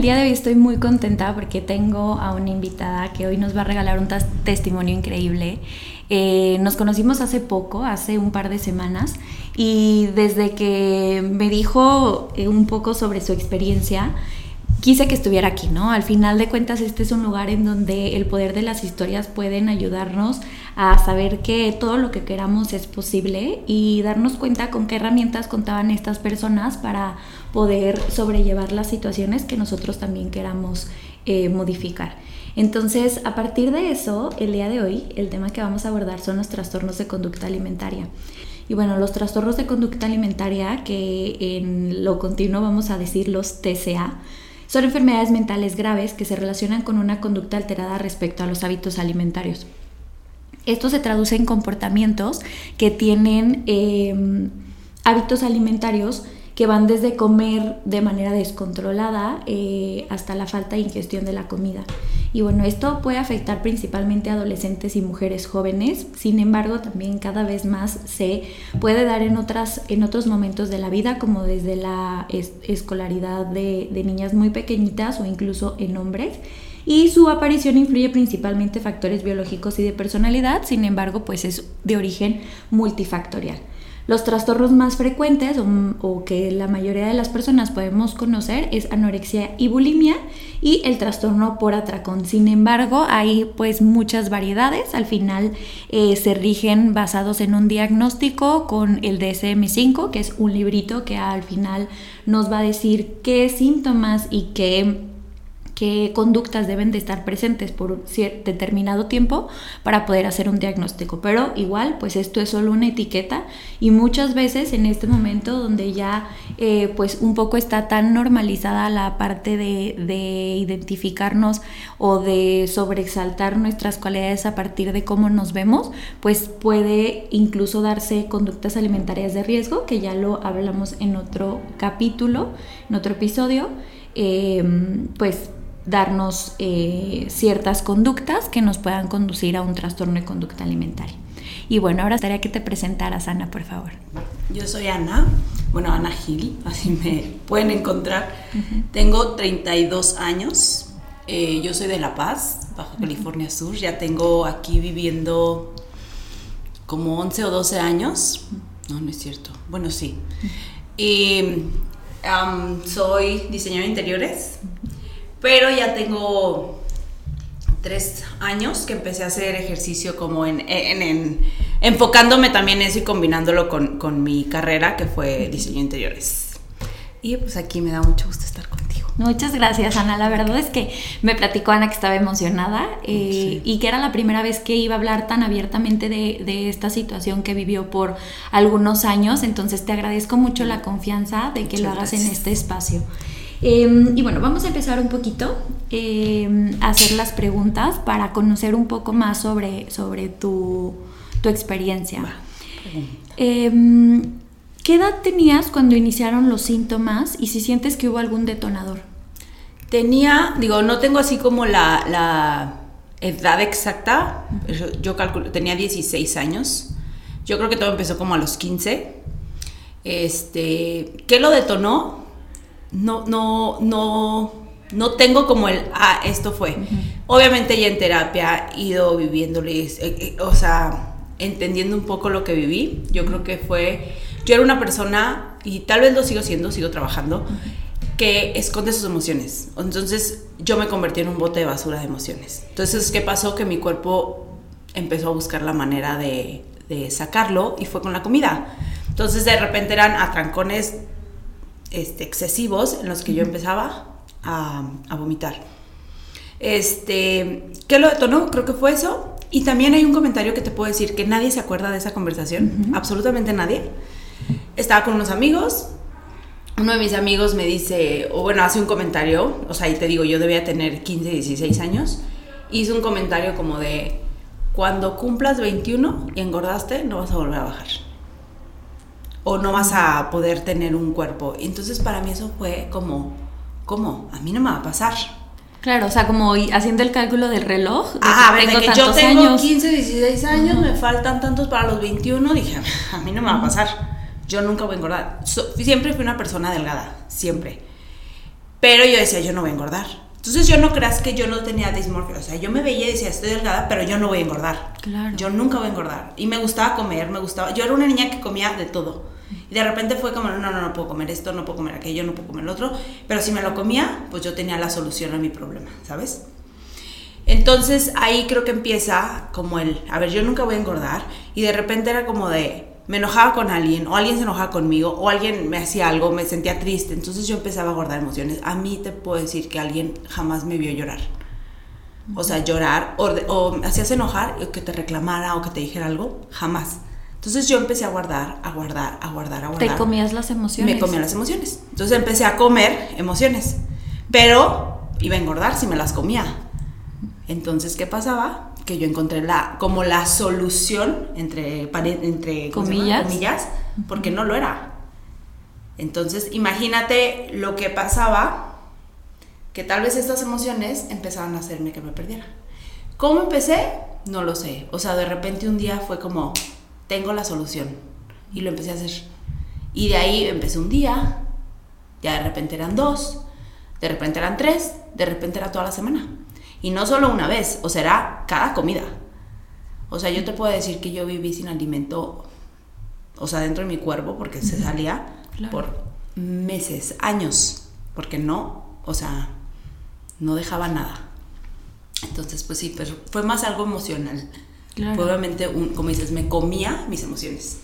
El día de hoy estoy muy contenta porque tengo a una invitada que hoy nos va a regalar un testimonio increíble. Eh, nos conocimos hace poco, hace un par de semanas, y desde que me dijo eh, un poco sobre su experiencia, quise que estuviera aquí, ¿no? Al final de cuentas, este es un lugar en donde el poder de las historias pueden ayudarnos a saber que todo lo que queramos es posible y darnos cuenta con qué herramientas contaban estas personas para poder sobrellevar las situaciones que nosotros también queramos eh, modificar. Entonces, a partir de eso, el día de hoy, el tema que vamos a abordar son los trastornos de conducta alimentaria. Y bueno, los trastornos de conducta alimentaria, que en lo continuo vamos a decir los TCA, son enfermedades mentales graves que se relacionan con una conducta alterada respecto a los hábitos alimentarios. Esto se traduce en comportamientos que tienen em, hábitos alimentarios que van desde comer de manera descontrolada eh, hasta la falta de ingestión de la comida. Y bueno, esto puede afectar principalmente a adolescentes y mujeres jóvenes, sin embargo también cada vez más se puede dar en, otras, en otros momentos de la vida, como desde la escolaridad de, de niñas muy pequeñitas o incluso en hombres y su aparición influye principalmente factores biológicos y de personalidad, sin embargo, pues es de origen multifactorial. Los trastornos más frecuentes o, que la mayoría de las personas podemos conocer es anorexia y bulimia y el trastorno por atracón. Sin embargo, hay pues muchas variedades. Al final eh, se rigen basados en un diagnóstico con el DSM5, que es un librito que al final nos va a decir qué síntomas y qué qué conductas deben de estar presentes por determinado tiempo para poder hacer un diagnóstico. Pero igual, pues esto es solo una etiqueta y muchas veces en este momento donde ya eh, pues un poco está tan normalizada la parte de, de identificarnos o de sobreexaltar nuestras cualidades a partir de cómo nos vemos, pues puede incluso darse conductas alimentarias de riesgo, que ya lo hablamos en otro capítulo, en otro episodio. Eh, pues darnos eh, ciertas conductas que nos puedan conducir a un trastorno de conducta alimentaria. Y bueno, ahora estaría que te presentaras, Ana, por favor. Yo soy Ana, bueno, Ana Gil, así me pueden encontrar. Tengo 32 años, eh, yo soy de La Paz, Baja California Sur, ya tengo aquí viviendo como 11 o 12 años. No, no es cierto. Bueno, sí. Y soy diseñadora de interiores. Pero ya tengo tres años que empecé a hacer ejercicio como en, enfocándome también en eso y combinándolo con, mi carrera que fue diseño interiores. Y pues aquí me da mucho gusto estar contigo. Muchas gracias, Ana. La verdad es que me platicó Ana que estaba emocionada eh, y que era la primera vez que iba a hablar tan abiertamente de, de, esta situación que vivió por algunos años. Entonces te agradezco mucho la confianza de que lo hagas en este espacio. Em, y bueno, vamos a empezar un poquito em, a hacer las preguntas para conocer un poco más sobre, sobre tu, experiencia. Em, ¿Qué edad tenías cuando iniciaron los síntomas y si sientes que hubo algún detonador? Tenía, digo, no tengo así como la, edad exacta, yo calculo, tenía 16 años. Yo creo que todo empezó como a los 15. Este, ¿qué lo detonó? No, no, no, no tengo como el, ah, esto fue. Obviamente ya en terapia he ido viviéndoles, eh, eh, o sea, entendiendo un poco lo que viví. Yo creo que fue, yo era una persona, y tal vez lo sigo siendo, sigo trabajando, que esconde sus emociones. Entonces yo me convertí en un bote de basura de emociones. Entonces, ¿qué pasó? Que mi cuerpo empezó a buscar la manera de, de sacarlo y fue con la comida. Entonces de repente eran atrancones este, excesivos en los que yo empezaba a, vomitar. Este, ¿Qué lo detonó? Creo que fue eso. Y también hay un comentario que te puedo decir que nadie se acuerda de esa conversación, absolutamente nadie. Estaba con unos amigos, uno de mis amigos me dice, o bueno, hace un comentario, o sea, y te digo, yo debía tener 15, 16 años, hizo un comentario como de, cuando cumplas 21 y engordaste, no vas a volver a bajar. O no vas a poder tener un cuerpo. Entonces para mí eso fue como, ¿cómo? A mí no me va a pasar. Claro, o sea, como haciendo el cálculo del reloj. ah, a ver, de que yo tengo 15, 16 años, me faltan tantos para los 21, dije, a mí no me va a pasar. Yo nunca voy a engordar. siempre fui una persona delgada, siempre. Pero yo decía, yo no voy a engordar. Entonces yo no creas que yo no tenía dismorfia, o sea, yo me veía y decía, estoy delgada, pero yo no voy a engordar. Claro. Yo nunca voy a engordar. Y me gustaba comer, me gustaba. Yo era una niña que comía de todo. Y de repente fue como, no, no, no puedo comer esto, no puedo comer aquello, no puedo comer lo otro. Pero si me lo comía, pues yo tenía la solución a mi problema, ¿sabes? Entonces ahí creo que empieza como el, a ver, yo nunca voy a engordar. Y de repente era como de, me enojaba con alguien, o alguien se enojaba conmigo, o alguien me hacía algo, me sentía triste, entonces yo empezaba a guardar emociones. A mí te puedo decir que alguien jamás me vio llorar. O sea, llorar, o, me hacías enojar, o que te reclamara, o que te dijera algo, jamás. Entonces yo empecé a guardar, a guardar, a guardar, a guardar. ¿Te comías las emociones? Me comía las emociones. Entonces empecé a comer emociones. Pero iba a engordar si me las comía. Entonces, ¿qué pasaba? Que yo encontré la, como la solución entre, entre comillas. comillas, porque no lo era. Entonces, imagínate lo que pasaba, que tal vez estas emociones empezaban a hacerme que me perdiera. ¿Cómo empecé? No lo sé. O sea, de repente un día fue como, tengo la solución. Y lo empecé a hacer. Y de ahí empecé un día, ya de repente eran dos, de repente eran tres, de repente era toda la semana. Y no solo una vez, o será cada comida. O sea, yo te puedo decir que yo viví sin alimento, o sea, dentro de mi cuerpo, porque se salía por meses, años, porque no, o sea, no dejaba nada. Entonces, pues sí, pero fue más algo emocional. Claro. obviamente, un, como dices, me comía mis emociones.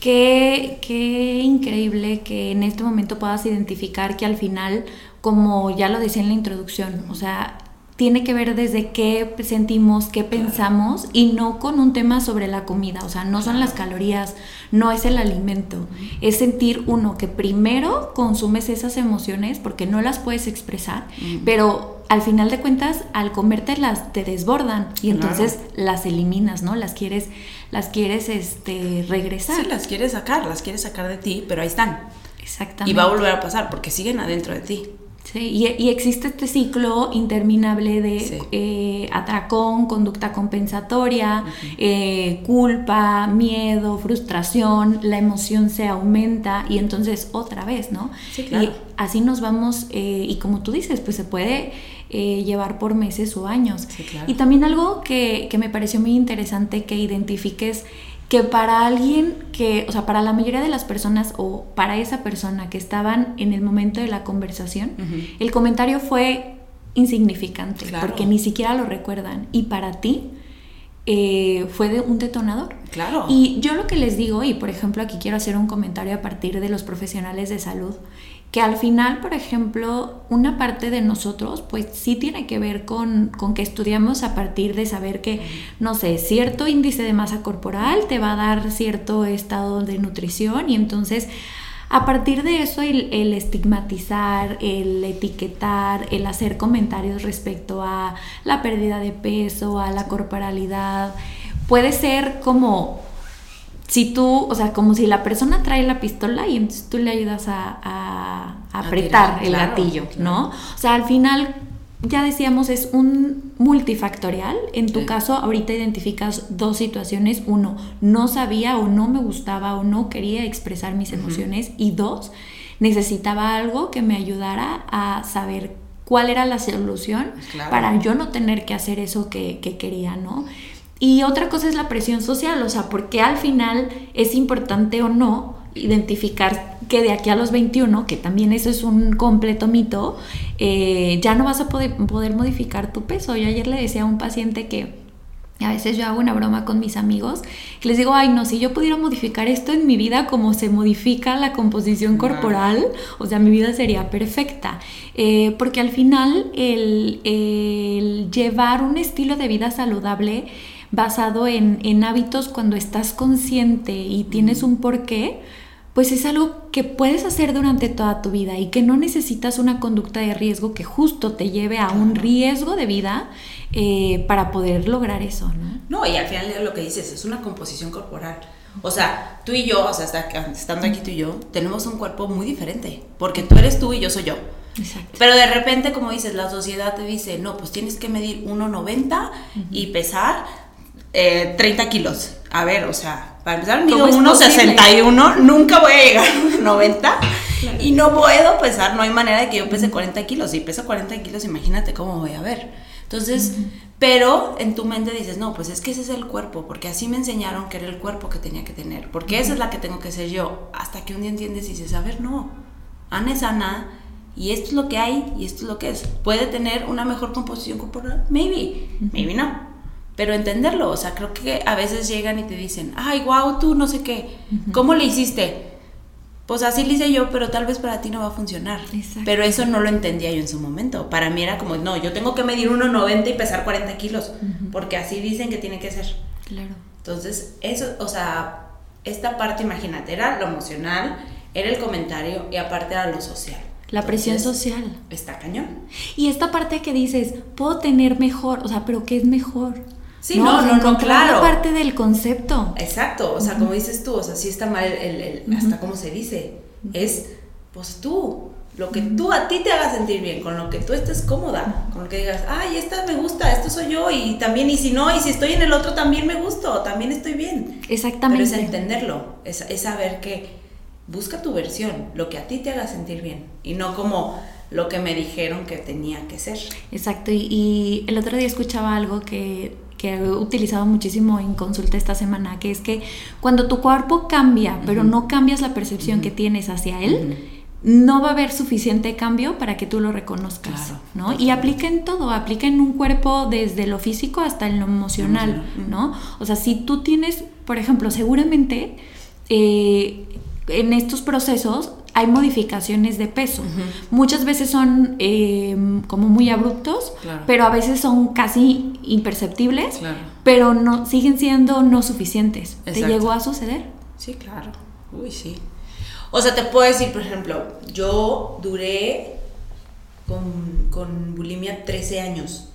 Qué, qué increíble que en este momento puedas identificar que al final, como ya lo decía en la introducción, o sea, tiene que ver desde qué sentimos, qué pensamos y no con un tema sobre la comida, o sea, no son las calorías, no es el alimento, es sentir uno que primero consumes esas emociones porque no las puedes expresar, pero al final de cuentas al comértelas te desbordan y entonces las eliminas, ¿no? Las quieres las quieres este regresar. Sí, las quieres sacar, las quieres sacar de ti, pero ahí están. Exactamente. Y va a volver a pasar porque siguen adentro de ti. Sí, y, existe este ciclo interminable de eh, atracón, conducta compensatoria, eh, culpa, miedo, frustración, la emoción se aumenta y entonces otra vez, ¿no? Sí, claro. Y así nos vamos, eh, y como tú dices, pues se puede llevar por meses o años. Sí, claro. Y también algo que, que me pareció muy interesante que identifiques que para alguien que, o sea, para la mayoría de las personas o para esa persona que estaban en el momento de la conversación, el comentario fue insignificante, porque ni siquiera lo recuerdan. Y para ti eh, fue de un detonador. Claro. Y yo lo que les digo, y por ejemplo aquí quiero hacer un comentario a partir de los profesionales de salud, que al final, por ejemplo, una parte de nosotros, pues sí tiene que ver con, con, que estudiamos a partir de saber que, no sé, cierto índice de masa corporal te va a dar cierto estado de nutrición y entonces a partir de eso el, el estigmatizar, el etiquetar, el hacer comentarios respecto a la pérdida de peso, a la corporalidad, puede ser como si tú, o sea, como si la persona trae la pistola y entonces tú le ayudas a, apretar el gatillo, ¿no? O sea, al final, ya decíamos, es un multifactorial. En tu caso, ahorita identificas dos situaciones. Uno, no sabía o no me gustaba o no quería expresar mis emociones. Y dos, necesitaba algo que me ayudara a saber cuál era la solución para yo no tener que hacer eso que, que quería, ¿no? Y otra cosa es la presión social, o sea, porque al final es importante o no identificar que de aquí a los 21, que también eso es un completo mito, eh, ya no vas a poder, poder modificar tu peso. Yo ayer le decía a un paciente que a veces yo hago una broma con mis amigos, que les digo, ay no, si yo pudiera modificar esto en mi vida como se modifica la composición corporal, o sea, mi vida sería perfecta. Eh, porque al final el, el llevar un estilo de vida saludable, basado en, en hábitos cuando estás consciente y tienes un porqué, pues es algo que puedes hacer durante toda tu vida y que no necesitas una conducta de riesgo que justo te lleve a un riesgo de vida eh, para poder lograr eso, ¿no? No, y al final lo que dices es una composición corporal. O sea, tú y yo, o sea, estando aquí tú y yo, tenemos un cuerpo muy diferente, porque tú eres tú y yo soy yo. Exacto. Pero de repente, como dices, la sociedad te dice, no, pues tienes que medir 1,90 y pesar 30 eh, kilos. A ver, o sea, para empezar, mido 1,61, nunca voy a llegar a 90 y no puedo pesar, no hay manera de que yo pese 40 kilos. Si peso 40 kilos, imagínate cómo voy a ver. Entonces, pero en tu mente dices, no, pues es que ese es el cuerpo, porque así me enseñaron que era el cuerpo que tenía que tener, porque esa es la que tengo que ser yo. Hasta que un día entiendes y dices, a ver, no, Ana es Ana, y esto es lo que hay, y esto es lo que es. ¿Puede tener una mejor composición corporal? Maybe, maybe no. Pero entenderlo, o sea, creo que a veces llegan y te dicen, ay, wow, tú no sé qué, ¿cómo le hiciste? Pues así lo hice yo, pero tal vez para ti no va a funcionar. Pero eso no lo entendía yo en su momento. Para mí era como, no, yo tengo que medir 1,90 y pesar 40 kilos, porque así dicen que tiene que ser. Claro. Entonces, eso, o sea, esta parte, imagínate, era lo emocional, era el comentario y aparte era lo social. La presión social. Está cañón. Y esta parte que dices, puedo tener mejor, o sea, pero ¿qué es mejor? Sí, no, no, no, claro. parte del concepto. Exacto, o sea, como dices tú, o sea, sí está mal el, hasta cómo se dice, es, pues tú, lo que tú a ti te haga sentir bien, con lo que tú estés cómoda, con lo que digas, ay, esta me gusta, esto soy yo, y también, y si no, y si estoy en el otro también me gusto, también estoy bien. Exactamente. Pero es entenderlo, es, es saber que busca tu versión, lo que a ti te haga sentir bien, y no como lo que me dijeron que tenía que ser. Exacto, y el otro día escuchaba algo que que he utilizado muchísimo en consulta esta semana, que es que cuando tu cuerpo cambia, pero no cambias la percepción que tienes hacia él, no va a haber suficiente cambio para que tú lo reconozcas, ¿no? Y aplica en todo, aplica en un cuerpo desde lo físico hasta en lo emocional, ¿no? O sea, si tú tienes, por ejemplo, seguramente eh, en estos procesos hay modificaciones de peso. Muchas veces son eh, como muy abruptos, pero a veces son casi imperceptibles, pero no siguen siendo no suficientes. ¿Te llegó a suceder? Sí, claro. Uy, sí. O sea, te puedo decir, por ejemplo, yo duré con, con bulimia 13 años.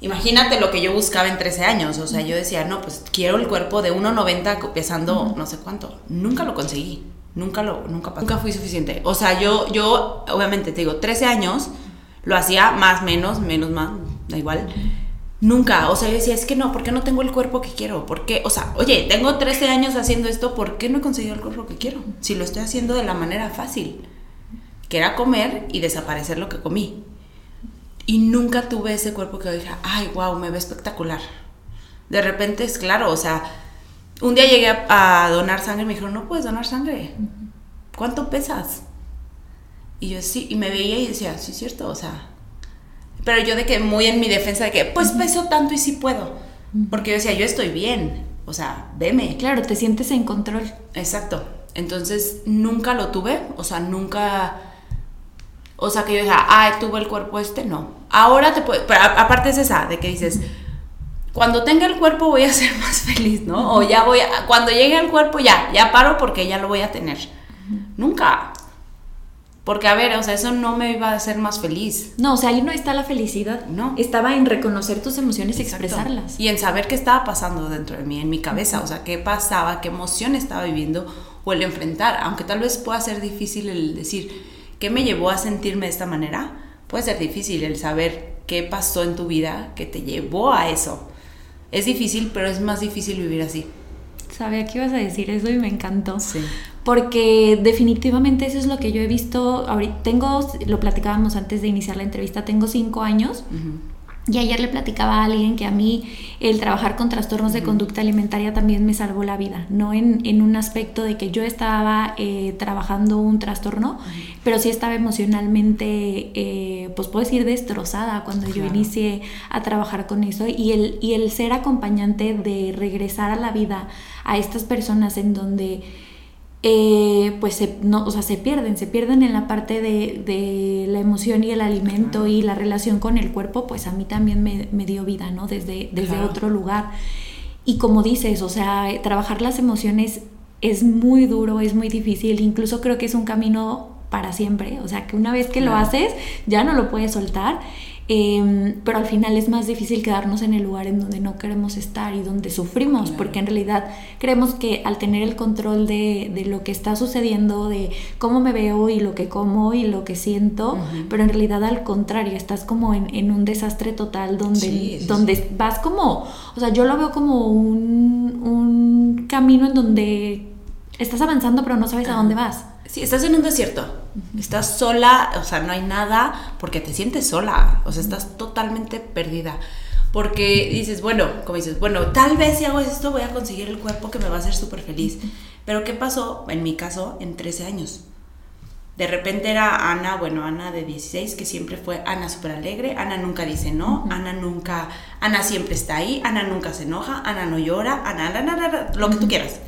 Imagínate lo que yo buscaba en 13 años. O sea, yo decía, no, pues quiero el cuerpo de 1,90 pesando no sé cuánto. Nunca lo conseguí. Nunca lo, nunca Nunca fui suficiente. O sea, yo, yo, obviamente te digo, 13 años, lo hacía más, menos, menos, más, da igual. Nunca, o sea, yo decía, es que no, ¿por qué no tengo el cuerpo que quiero? ¿Por qué? O sea, oye, tengo 13 años haciendo esto, ¿por qué no he conseguido el cuerpo que quiero? Si lo estoy haciendo de la manera fácil, que era comer y desaparecer lo que comí. Y nunca tuve ese cuerpo que dije, ay, wow, me ve espectacular. De repente es claro, o sea, un día llegué a, donar sangre y me dijeron, no puedes donar sangre. ¿Cuánto pesas? Y yo sí, y me veía y decía, sí, es cierto, o sea. Pero yo de que muy en mi defensa de que, pues peso tanto y sí puedo. Porque yo decía, yo estoy bien, o sea, veme. Claro, te sientes en control. Exacto. Entonces, nunca lo tuve, o sea, nunca. O sea, que yo dije, ah, tuve el cuerpo este, no. Ahora te puedo. Pero aparte es esa, de que dices cuando tenga el cuerpo voy a ser más feliz, ¿no? O ya voy a, cuando llegue al cuerpo ya, ya paro porque ya lo voy a tener. Nunca. Porque, a ver, o sea, eso no me iba a hacer más feliz. No, o sea, ahí no está la felicidad. No. Estaba en reconocer tus emociones y expresarlas. Y en saber qué estaba pasando dentro de mí, en mi cabeza. O sea, qué pasaba, qué emoción estaba viviendo o el enfrentar. Aunque tal vez pueda ser difícil el decir, ¿qué me llevó a sentirme de esta manera? Puede ser difícil el saber qué pasó en tu vida que te llevó a eso. Es difícil, pero es más difícil vivir así. Sabía que ibas a decir eso y me encantó. Sí. Porque definitivamente eso es lo que yo he visto. Ahorita tengo, lo platicábamos antes de iniciar la entrevista, tengo cinco años. Y ayer le platicaba a alguien que a mí el trabajar con trastornos de conducta alimentaria también me salvó la vida, no en, en un aspecto de que yo estaba eh, trabajando un trastorno, pero sí estaba emocionalmente, eh, pues puedo decir, destrozada cuando yo inicié a trabajar con eso. Y el, y el ser acompañante de regresar a la vida a estas personas en donde eh, pues se, no, o sea, se pierden, se pierden en la parte de, de la emoción y el alimento y la relación con el cuerpo, pues a mí también me, me dio vida, ¿no? Desde, desde Claro. otro lugar. Y como dices, o sea, trabajar las emociones es muy duro, es muy difícil, incluso creo que es un camino para siempre, o sea, que una vez que lo haces ya no lo puedes soltar, eh, pero al final es más difícil quedarnos en el lugar en donde no queremos estar y donde sufrimos, Claro. porque en realidad creemos que al tener el control de, de lo que está sucediendo, de cómo me veo y lo que como y lo que siento, pero en realidad al contrario, estás como en, en un desastre total donde, Sí, sí, donde vas como, o sea, yo lo veo como un, un camino en donde estás avanzando pero no sabes a dónde vas. Sí, estás en un desierto. Estás sola, o sea, no hay nada porque te sientes sola. O sea, estás totalmente perdida. Porque dices, bueno, como dices, bueno, tal vez si hago esto voy a conseguir el cuerpo que me va a hacer súper feliz. Pero ¿qué pasó, en mi caso, en 13 años? De repente era Ana, bueno, Ana de 16, que siempre fue Ana súper alegre, Ana nunca dice no, Ana nunca, Ana siempre está ahí, Ana nunca se enoja, Ana no llora, Ana, Ana, Ana, Ana, lo que tú quieras.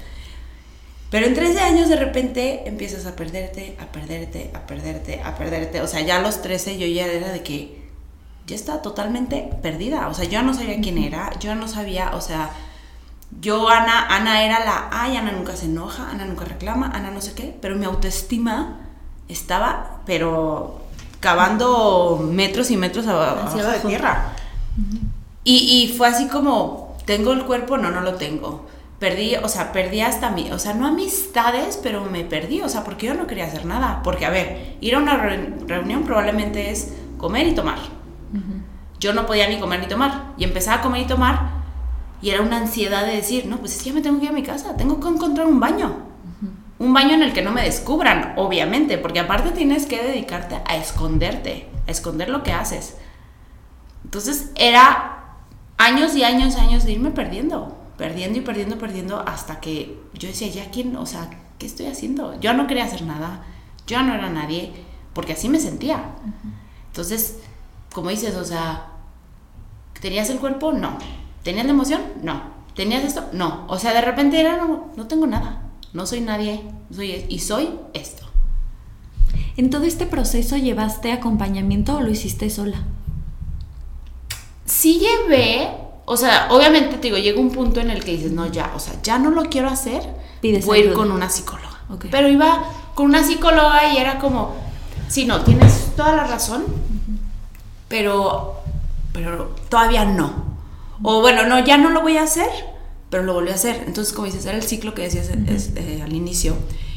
Pero en 13 años de repente empiezas a perderte, a perderte, a perderte, a perderte. O sea, ya a los 13 yo ya era de que ya estaba totalmente perdida. O sea, yo no sabía quién era, yo no sabía, o sea, yo Ana, Ana era la, ay, Ana nunca se enoja, Ana nunca reclama, Ana no sé qué, pero mi autoestima estaba, pero cavando metros y metros abajo de tierra. Y, y fue así como, ¿tengo el cuerpo? No, no lo tengo. Perdí, o sea, perdí hasta mi, o sea, no amistades, pero me perdí, o sea, porque yo no quería hacer nada. Porque, a ver, ir a una re- reunión probablemente es comer y tomar. Yo no podía ni comer ni tomar. Y empezaba a comer y tomar y era una ansiedad de decir, no, pues es que ya me tengo que ir a mi casa, tengo que encontrar un baño. Un baño en el que no me descubran, obviamente, porque aparte tienes que dedicarte a esconderte, a esconder lo que haces. Entonces era años y años, años de irme perdiendo, perdiendo y perdiendo, perdiendo, hasta que yo decía, ya quién, o sea, ¿qué estoy haciendo? Yo no quería hacer nada, yo no era nadie, porque así me sentía. Entonces, como dices, o sea, ¿tenías el cuerpo? No. ¿Tenías la emoción? No. ¿Tenías esto? No. O sea, de repente era, no, no tengo nada, no soy nadie, soy, y soy esto. ¿En todo este proceso llevaste acompañamiento o lo hiciste sola? sí llevé, o sea, obviamente te digo, llega un punto en el que dices, no, ya, o sea, ya no lo quiero hacer, Pides voy a ir con una psicóloga. Pero iba con una psicóloga y era como, sí, no, tienes toda la razón, pero, pero todavía no. O bueno, no, ya no lo voy a hacer, pero lo volví a hacer. Entonces, como dices, era el ciclo que decías este, al inicio.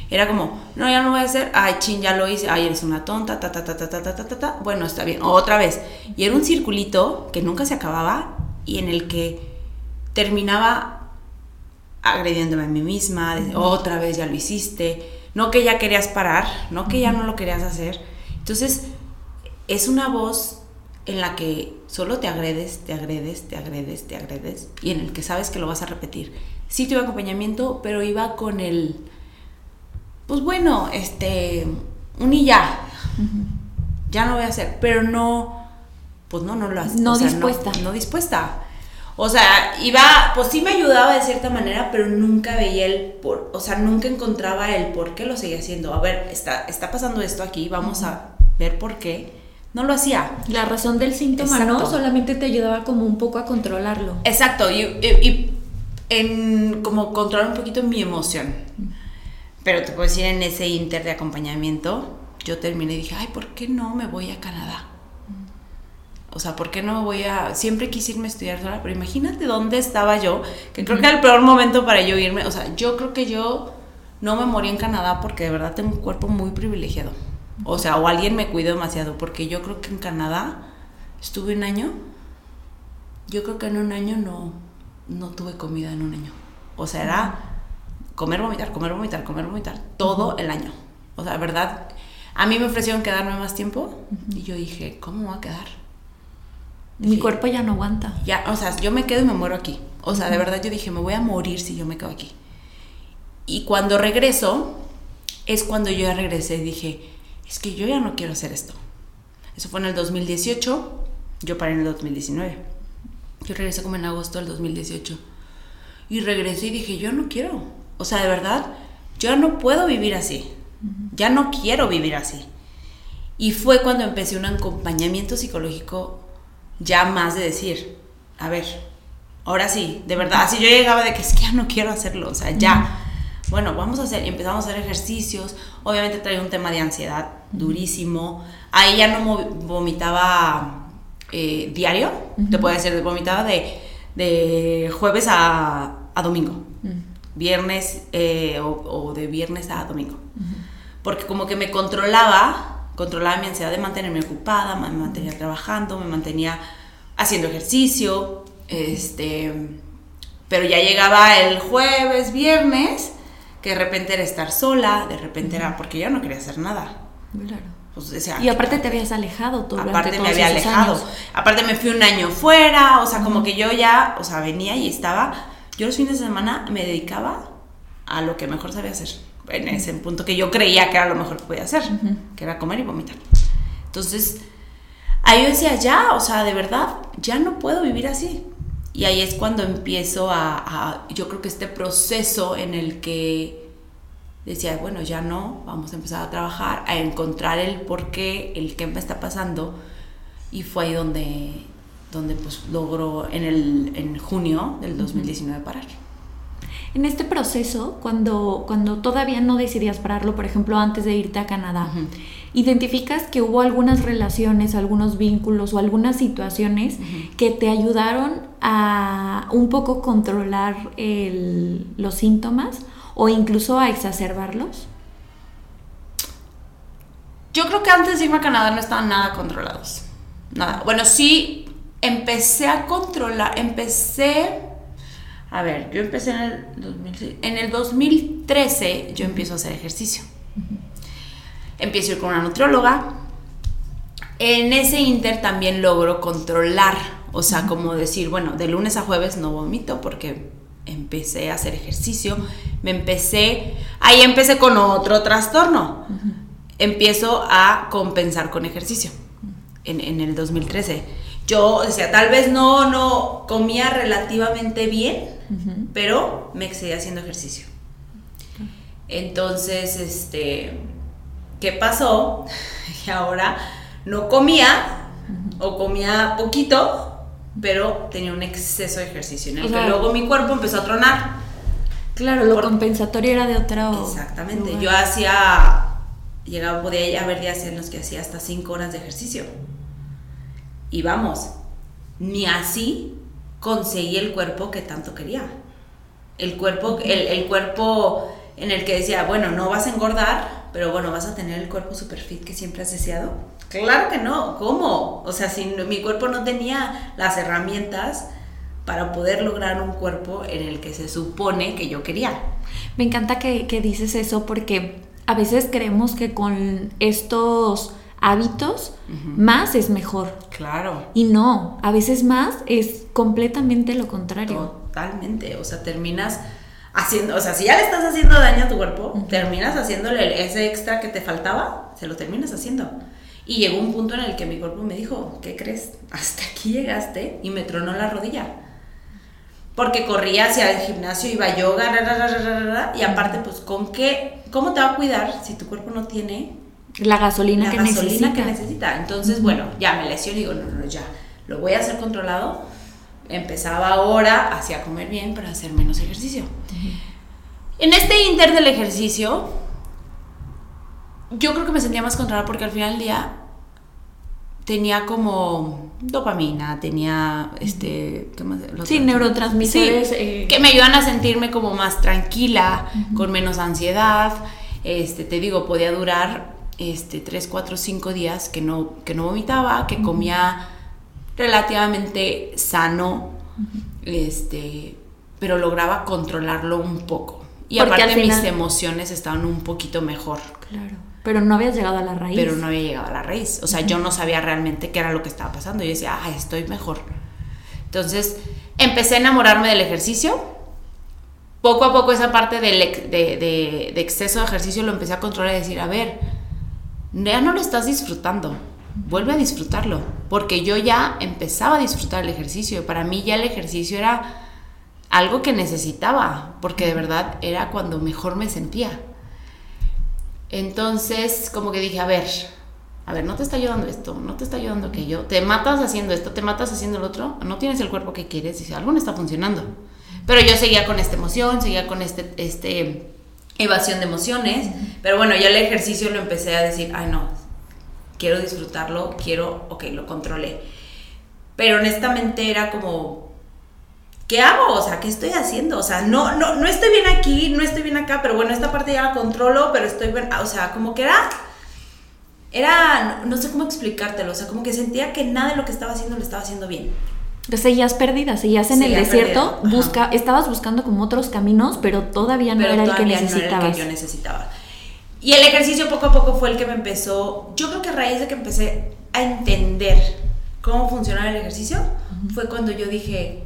Era como, no, ya no lo voy a hacer, ay, chin, ya lo hice, ay, eres una tonta, ta, ta, ta, ta, ta, ta, ta, ta, ta. Bueno, está bien, otra vez. Y era un circulito que nunca se acababa y en el que terminaba agrediéndome a mí misma, de, otra vez ya lo hiciste, no que ya querías parar, no que ya no lo querías hacer. Entonces, es una voz en la que solo te agredes, te agredes, te agredes, te agredes, y en el que sabes que lo vas a repetir. Sí tuve acompañamiento, pero iba con el, pues bueno, este, un y ya, ya no voy a hacer, pero no, pues no, no lo haces. No o sea, dispuesta. no dispuesta. O sea, iba, pues sí me ayudaba de cierta manera, pero nunca veía el por, o sea, nunca encontraba el por qué lo seguía haciendo. A ver, está, está pasando esto aquí, vamos a ver por qué. No lo hacía. La razón del síntoma no, solamente te ayudaba como un poco a controlarlo. Exacto, y, y- y en como controlar un poquito mi emoción. Pero te puedo decir, en ese inter de acompañamiento, yo terminé y dije, ay, ¿por qué no me voy a Canadá? O sea, ¿por qué no me voy a...? Siempre quise irme a estudiar sola, pero imagínate dónde estaba yo, que creo que era el peor momento para yo irme. O sea, yo creo que yo no me morí en Canadá porque de verdad tengo un cuerpo muy privilegiado. O sea, o alguien me cuidó demasiado, porque yo creo que en Canadá estuve un año yo creo que en un año no, no tuve comida en un año. O sea, era comer, vomitar, comer, vomitar, comer, vomitar, todo el año. O sea, verdad, a mí me ofrecieron quedarme más tiempo y yo dije, ¿cómo voy a quedar? Mi cuerpo ya no aguanta. Ya, o sea, yo me quedo y me muero aquí. O sea, de verdad yo dije, me voy a morir si yo me quedo aquí. Y cuando regreso, es cuando yo ya regresé y dije, es que yo ya no quiero hacer esto. Eso fue en el 2018, yo paré en el 2019. Yo regresé como en agosto del 2018. Y regresé y dije, yo no quiero. O sea, de verdad, yo no puedo vivir así, ya no quiero vivir así. Y fue cuando empecé un acompañamiento psicológico ya más de decir, a ver, ahora sí, de verdad, así yo llegaba de que es que ya no quiero hacerlo, o sea, ya. Bueno, vamos a hacer, y empezamos a hacer ejercicios, obviamente traía un tema de ansiedad durísimo, ahí ya no vomitaba eh, diario, te puede decir, vomitaba de, de jueves a, a domingo, viernes eh, o, de viernes a domingo, porque como que me controlaba, controlaba mi ansiedad de mantenerme ocupada, me mantenía trabajando, me mantenía haciendo ejercicio, este, pero ya llegaba el jueves, viernes, que de repente era estar sola, de repente era porque yo no quería hacer nada. Claro. Pues, y aparte te habías alejado todo Aparte me había alejado. Aparte me fui un año fuera, o sea, como que yo ya, o sea, venía y estaba. Yo los fines de semana me dedicaba a lo que mejor sabía hacer. En ese punto que yo creía que era lo mejor que podía hacer, que era comer y vomitar. Entonces, ahí yo decía, ya, o sea, de verdad, ya no puedo vivir así. Y ahí es cuando empiezo a, yo creo que este proceso en el que decía, bueno, ya no, vamos a empezar a trabajar, a encontrar el por qué, el qué me está pasando. Y fue ahí donde, donde pues logró en, el, en junio del 2019 parar. En este proceso, cuando, cuando todavía no decidías pararlo, por ejemplo, antes de irte a Canadá, ¿identificas que hubo algunas relaciones, algunos vínculos o algunas situaciones que te ayudaron a un poco controlar los síntomas o incluso a exacerbarlos? Yo creo que antes de irme a Canadá no estaban nada controlados. Nada. Bueno, sí, empecé a controlar, empecé a ver, yo empecé en el, en el 2013, yo empiezo a hacer ejercicio. Empiezo a ir con una nutrióloga. En ese inter también logro controlar, o sea, como decir, bueno, de lunes a jueves no vomito porque empecé a hacer ejercicio. Me empecé, ahí empecé con otro trastorno. Empiezo a compensar con ejercicio en, en el 2013 yo decía, tal vez no, no comía relativamente bien, pero me excedía haciendo ejercicio. Entonces, este, ¿qué pasó? Y ahora no comía o comía poquito, pero tenía un exceso de ejercicio en el que luego mi cuerpo empezó a tronar. Claro, lo compensatorio era de otra Exactamente. Yo hacía, llegaba, podía haber días en los que hacía hasta 5 horas de ejercicio. Y vamos, ni así conseguí el cuerpo que tanto quería. El cuerpo, el, cuerpo en el que decía, bueno, no vas a engordar, pero bueno, vas a tener el cuerpo super fit que siempre has deseado. Claro que no, ¿cómo? O sea, si mi cuerpo no tenía las herramientas para poder lograr un cuerpo en el que se supone que yo quería. Me encanta que, que dices eso porque a veces creemos que con estos hábitos, más es mejor. Claro. Y no, a veces más es completamente lo contrario. Totalmente, o sea, terminas haciendo, o sea, si ya le estás haciendo daño a tu cuerpo, terminas haciéndole ese extra que te faltaba, se lo terminas haciendo. Y llegó un punto en el que mi cuerpo me dijo, ¿qué crees? Hasta aquí llegaste y me tronó la rodilla. Porque corría hacia el gimnasio, iba a yoga, y aparte, pues, ¿con qué? ¿Cómo te va a cuidar si tu cuerpo no tiene la gasolina, que, necesita. que necesita. Entonces, bueno, ya me lesiono y digo, no, no, ya, lo voy a hacer controlado. Empezaba ahora hacia comer bien para hacer menos ejercicio. En este inter del ejercicio, yo creo que me sentía más controlada porque al final del día tenía como dopamina, tenía este, ¿qué más? sí, neurotransmisores eh. que me ayudan a sentirme como más tranquila, con menos ansiedad. Este, te digo, podía durar este, 3, 4, 5 días que no, que no vomitaba, que comía relativamente sano, este, pero lograba controlarlo un poco. Y aparte mis emociones estaban un poquito mejor. Claro. Pero no habías llegado a la raíz. Pero no había llegado a la raíz. O sea, yo no sabía realmente qué era lo que estaba pasando. Yo decía, ah, estoy mejor. Entonces, empecé a enamorarme del ejercicio. Poco a poco esa parte de, de, de exceso de ejercicio lo empecé a controlar y decir, a ver, ya no lo estás disfrutando. Vuelve a disfrutarlo, porque yo ya empezaba a disfrutar el ejercicio. Para mí ya el ejercicio era algo que necesitaba, porque de verdad era cuando mejor me sentía. Entonces, como que dije, a ver, a ver, no te está ayudando esto, no te está ayudando aquello, te matas haciendo esto, te matas haciendo el otro, no tienes el cuerpo que quieres, y algo no está funcionando. Pero yo seguía con esta emoción, seguía con este, este evasión de emociones, pero bueno, ya el ejercicio lo empecé a decir, ay no, quiero disfrutarlo, quiero, ok, lo controlé. Pero honestamente era como, ¿qué hago? O sea, ¿qué estoy haciendo? O sea, no, no, no estoy bien aquí, no estoy bien acá, pero bueno, esta parte ya la controlo, pero estoy bien, o sea, como que era era, no sé cómo explicártelo, o sea, como que sentía que nada de lo que estaba haciendo lo estaba haciendo bien. Seguías perdida, seguías en el desierto, busca, estabas buscando como otros caminos, pero todavía no era el que necesitabas. el que yo necesitaba. Y el ejercicio poco a poco fue el que me empezó, yo creo que a raíz de que empecé a entender cómo funcionaba el ejercicio, fue cuando yo dije,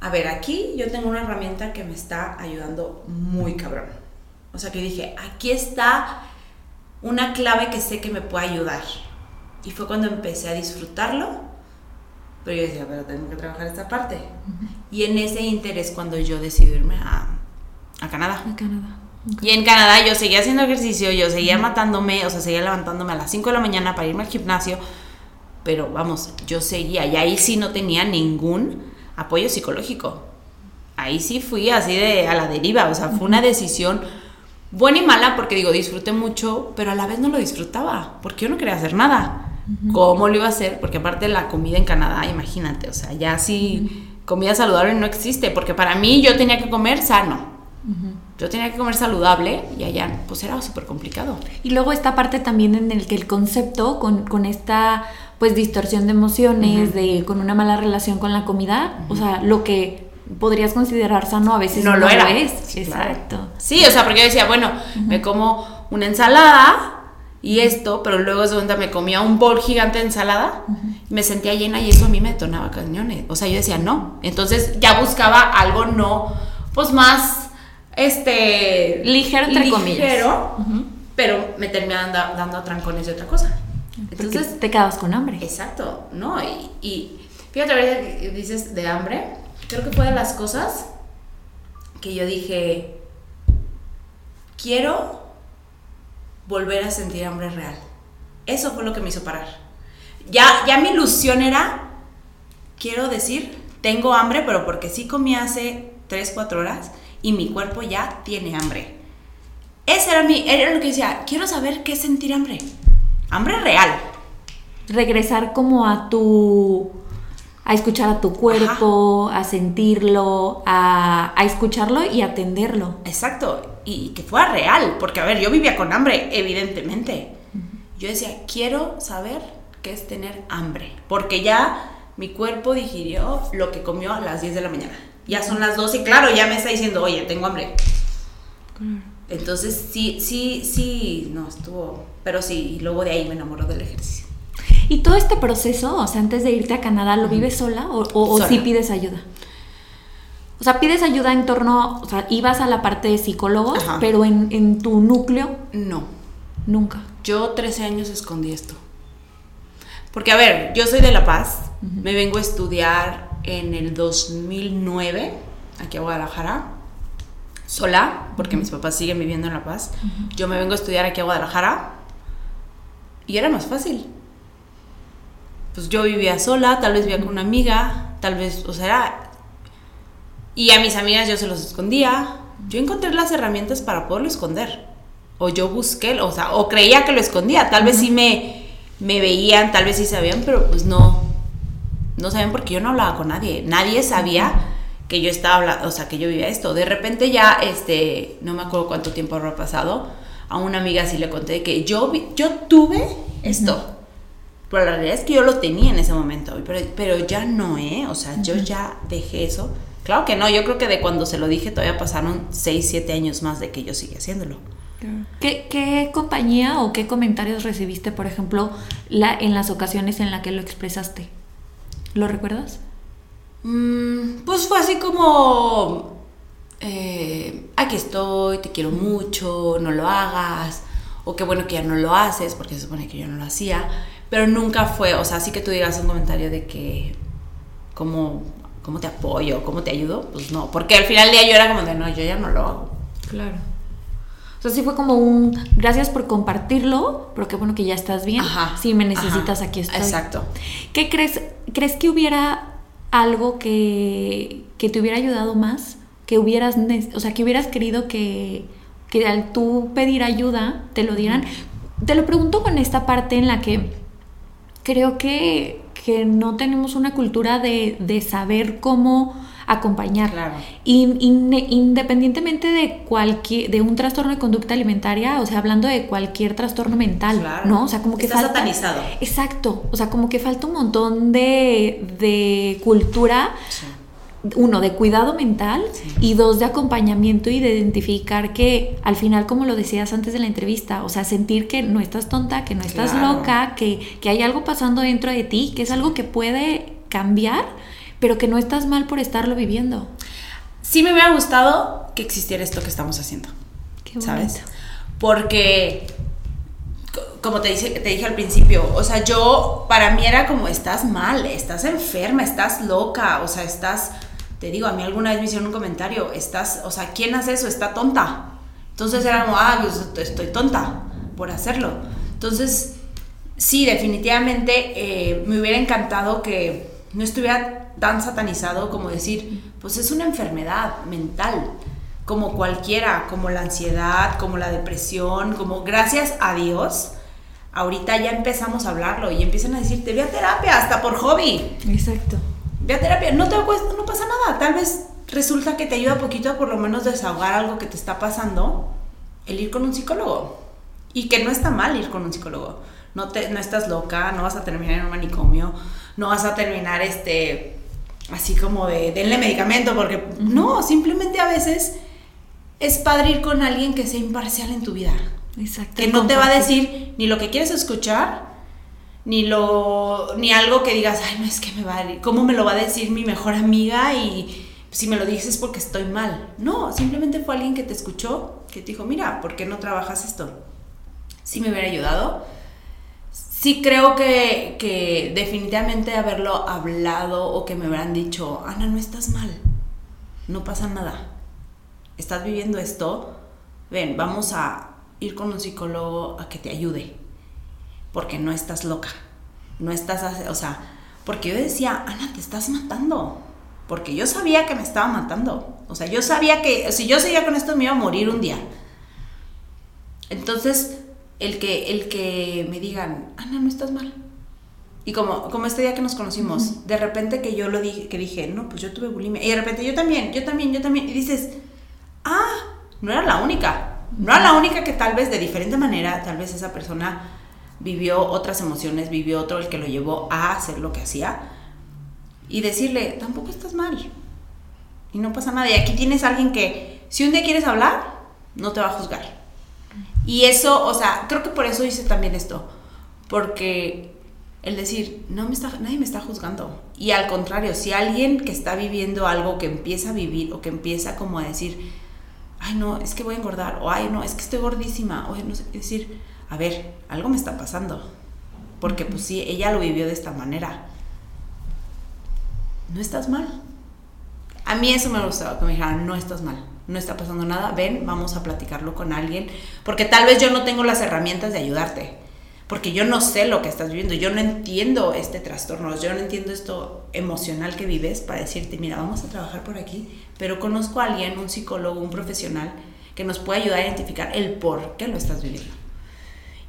a ver, aquí yo tengo una herramienta que me está ayudando muy cabrón. O sea, que dije, aquí está una clave que sé que me puede ayudar. Y fue cuando empecé a disfrutarlo, pero yo decía, pero tengo que trabajar esta parte. Y en ese interés cuando yo decidí irme a, a Canadá. A Canadá. Y en Canadá yo seguía haciendo ejercicio, yo seguía matándome, o sea, seguía levantándome a las 5 de la mañana para irme al gimnasio, pero vamos, yo seguía y ahí sí no tenía ningún apoyo psicológico. Ahí sí fui así de a la deriva, o sea, fue una decisión buena y mala porque digo, disfruté mucho, pero a la vez no lo disfrutaba, porque yo no quería hacer nada. ¿Cómo lo iba a hacer? Porque aparte la comida en Canadá, imagínate, o sea, ya sí, comida saludable no existe, porque para mí yo tenía que comer sano. Yo tenía que comer saludable y allá pues era súper complicado. Y luego esta parte también en el que el concepto con, con esta pues distorsión de emociones, de con una mala relación con la comida, o sea, lo que podrías considerar sano a veces no, lo era. es. Exacto. Sí, o sea, porque yo decía, bueno, me como una ensalada y esto, pero luego de cuenta me comía un bol gigante de ensalada, me sentía llena y eso a mí me detonaba cañones. O sea, yo decía, no. Entonces ya buscaba algo no, pues más, este... Ligero, entre ligero, pero me terminaba dando, dando trancones de otra cosa. Entonces te quedabas con hambre. Exacto, ¿no? Y, y fíjate, a dices de hambre, creo que fue de las cosas que yo dije, quiero volver a sentir hambre real. Eso fue lo que me hizo parar. Ya, ya mi ilusión era, quiero decir, tengo hambre, pero porque sí comí hace 3, 4 horas y mi cuerpo ya tiene hambre. Ese era, mi, era lo que decía, quiero saber qué es sentir hambre. Hambre real. Regresar como a tu a escuchar a tu cuerpo, a sentirlo, a, escucharlo y atenderlo. Exacto, y, que fuera real, porque a ver, yo vivía con hambre, evidentemente. Yo decía, quiero saber qué es tener hambre, porque ya mi cuerpo digirió lo que comió a las 10 de la mañana. Ya son las 12 y claro, ya me está diciendo, oye, tengo hambre. Entonces, sí, sí, sí, no, estuvo, pero sí, y luego de ahí me enamoró del ejercicio. ¿Y todo este proceso, o sea, antes de irte a Canadá, lo vives sola o, o, sí pides ayuda? O sea, pides ayuda en torno, o sea, ibas a la parte de psicólogos, pero en, tu núcleo. No. Nunca. Yo 13 años escondí esto. Porque, a ver, yo soy de La Paz, me vengo a estudiar en el 2009, aquí a Guadalajara, sola, porque mis papás siguen viviendo en La Paz. Yo me vengo a estudiar aquí a Guadalajara y era más fácil pues yo vivía sola, tal vez vivía con una amiga, tal vez, o sea, y a mis amigas yo se los escondía. Yo encontré las herramientas para poderlo esconder. O yo busqué, o sea, o creía que lo escondía. Tal vez sí me, me veían, tal vez sí sabían, pero pues no. No sabían porque yo no hablaba con nadie. Nadie sabía que yo estaba hablando, o sea, que yo vivía esto. De repente ya, este, no me acuerdo cuánto tiempo habrá pasado, a una amiga sí le conté que yo, yo tuve esto. Pero la realidad es que yo lo tenía en ese momento, pero, pero ya no, ¿eh? O sea, yo ya dejé eso. Claro que no, yo creo que de cuando se lo dije todavía pasaron 6, 7 años más de que yo sigue haciéndolo. ¿Qué, ¿Qué, compañía o qué comentarios recibiste, por ejemplo, la, en las ocasiones en las que lo expresaste? ¿Lo recuerdas? Mm, pues fue así como, eh, aquí estoy, te quiero mucho, no lo hagas, o qué bueno que ya no lo haces, porque se supone que yo no lo hacía pero nunca fue, o sea, sí que tú digas un comentario de que, ¿cómo, cómo te apoyo? ¿Cómo te ayudo? Pues no, porque al final del día yo era como de, no, yo ya no lo hago. Claro. O sea, sí fue como un gracias por compartirlo, pero qué bueno que ya estás bien. Ajá, si me necesitas, ajá, aquí estoy. exacto. ¿Qué crees? ¿Crees que hubiera algo que, que te hubiera ayudado más? Que hubieras, o sea, que hubieras querido que, que al tú pedir ayuda te lo dieran. Te lo pregunto con esta parte en la que creo que, que no tenemos una cultura de, de saber cómo acompañar. Claro. In- in- independientemente de cualquier de un trastorno de conducta alimentaria, o sea, hablando de cualquier trastorno mental, Claro. ¿no? O sea, como que Está falta satanizado. Exacto, o sea, como que falta un montón de, de cultura, uno, de cuidado mental y dos, de acompañamiento y de identificar que al final, como lo decías antes de la entrevista, o sea, sentir que no estás tonta, que no estás Claro. loca, que, que hay algo pasando dentro de ti, que es algo que puede cambiar, pero que no estás mal por estarlo viviendo. Sí me hubiera gustado que existiera esto que estamos haciendo. Qué ¿Sabes? Porque, co- como te, dice, te dije al principio, o sea, yo, para mí era como, estás mal, estás enferma, estás loca, o sea, estás, te digo, a mí alguna vez me hicieron un comentario, estás, o sea, ¿quién hace eso? Está tonta. Entonces era como, ah, pues estoy tonta por hacerlo. Entonces, sí, definitivamente eh, me hubiera encantado que no estuviera tan satanizado como decir, pues es una enfermedad mental, como cualquiera, como la ansiedad, como la depresión, como gracias a Dios, ahorita ya empezamos a hablarlo y empiezan a decirte, ve a terapia, hasta por hobby, Exacto. Ve a terapia, no te cuesta, no pasa nada, tal vez resulta que te ayuda poquito a por lo menos desahogar algo que te está pasando, el ir con un psicólogo. Y que no está mal ir con un psicólogo. No, te, no estás loca, no vas a terminar en un manicomio, no vas a terminar este, así como de denle medicamento, porque no, simplemente a veces es padre ir con alguien que sea imparcial en tu vida Exacto. que no te va a decir ni lo que quieres escuchar, ni lo ni algo que digas, ay, no es que me va a cómo me lo va a decir mi mejor amiga y si me lo dices porque estoy mal. No, simplemente fue alguien que te escuchó, que te dijo, "Mira, ¿por qué no trabajas esto?" Sí me hubiera ayudado. Sí creo que, que definitivamente haberlo hablado o que me hubieran dicho, Ana, no estás mal, no pasa nada, estás viviendo esto, ven, vamos a ir con un psicólogo a que te ayude, porque no estás loca, no estás, o sea, porque yo decía, Ana, te estás matando, porque yo sabía que me estaba matando, o sea, yo sabía que si yo seguía con esto me iba a morir un día. Entonces, el que, el que me digan, Ana, no estás mal. Y como, como este día que nos conocimos, de repente que yo lo dije, que dije, no, pues yo tuve bulimia. Y de repente yo también, yo también, yo también. Y dices, ah, no era la única. No era la única que tal vez de diferente manera, tal vez esa persona vivió otras emociones, vivió otro el que lo llevó a hacer lo que hacía. Y decirle, tampoco estás mal. Y no pasa nada. Y aquí tienes alguien que, si un día quieres hablar, no te va a juzgar. Y eso, o sea, creo que por eso hice también esto. Porque el decir, no me está, nadie me está juzgando. Y al contrario, si alguien que está viviendo algo que empieza a vivir o que empieza como a decir, ay no, es que voy a engordar, o ay no, es que estoy gordísima, o no sé, es decir, a ver, algo me está pasando. Porque pues sí, ella lo vivió de esta manera. No estás mal. A mí eso me gustaba, que me dijeran, no estás mal, no está pasando nada, ven, vamos a platicarlo con alguien, porque tal vez yo no tengo las herramientas de ayudarte, porque yo no sé lo que estás viviendo, yo no entiendo este trastorno, yo no entiendo esto emocional que vives para decirte, mira, vamos a trabajar por aquí, pero conozco a alguien, un psicólogo, un profesional, que nos puede ayudar a identificar el por qué lo estás viviendo.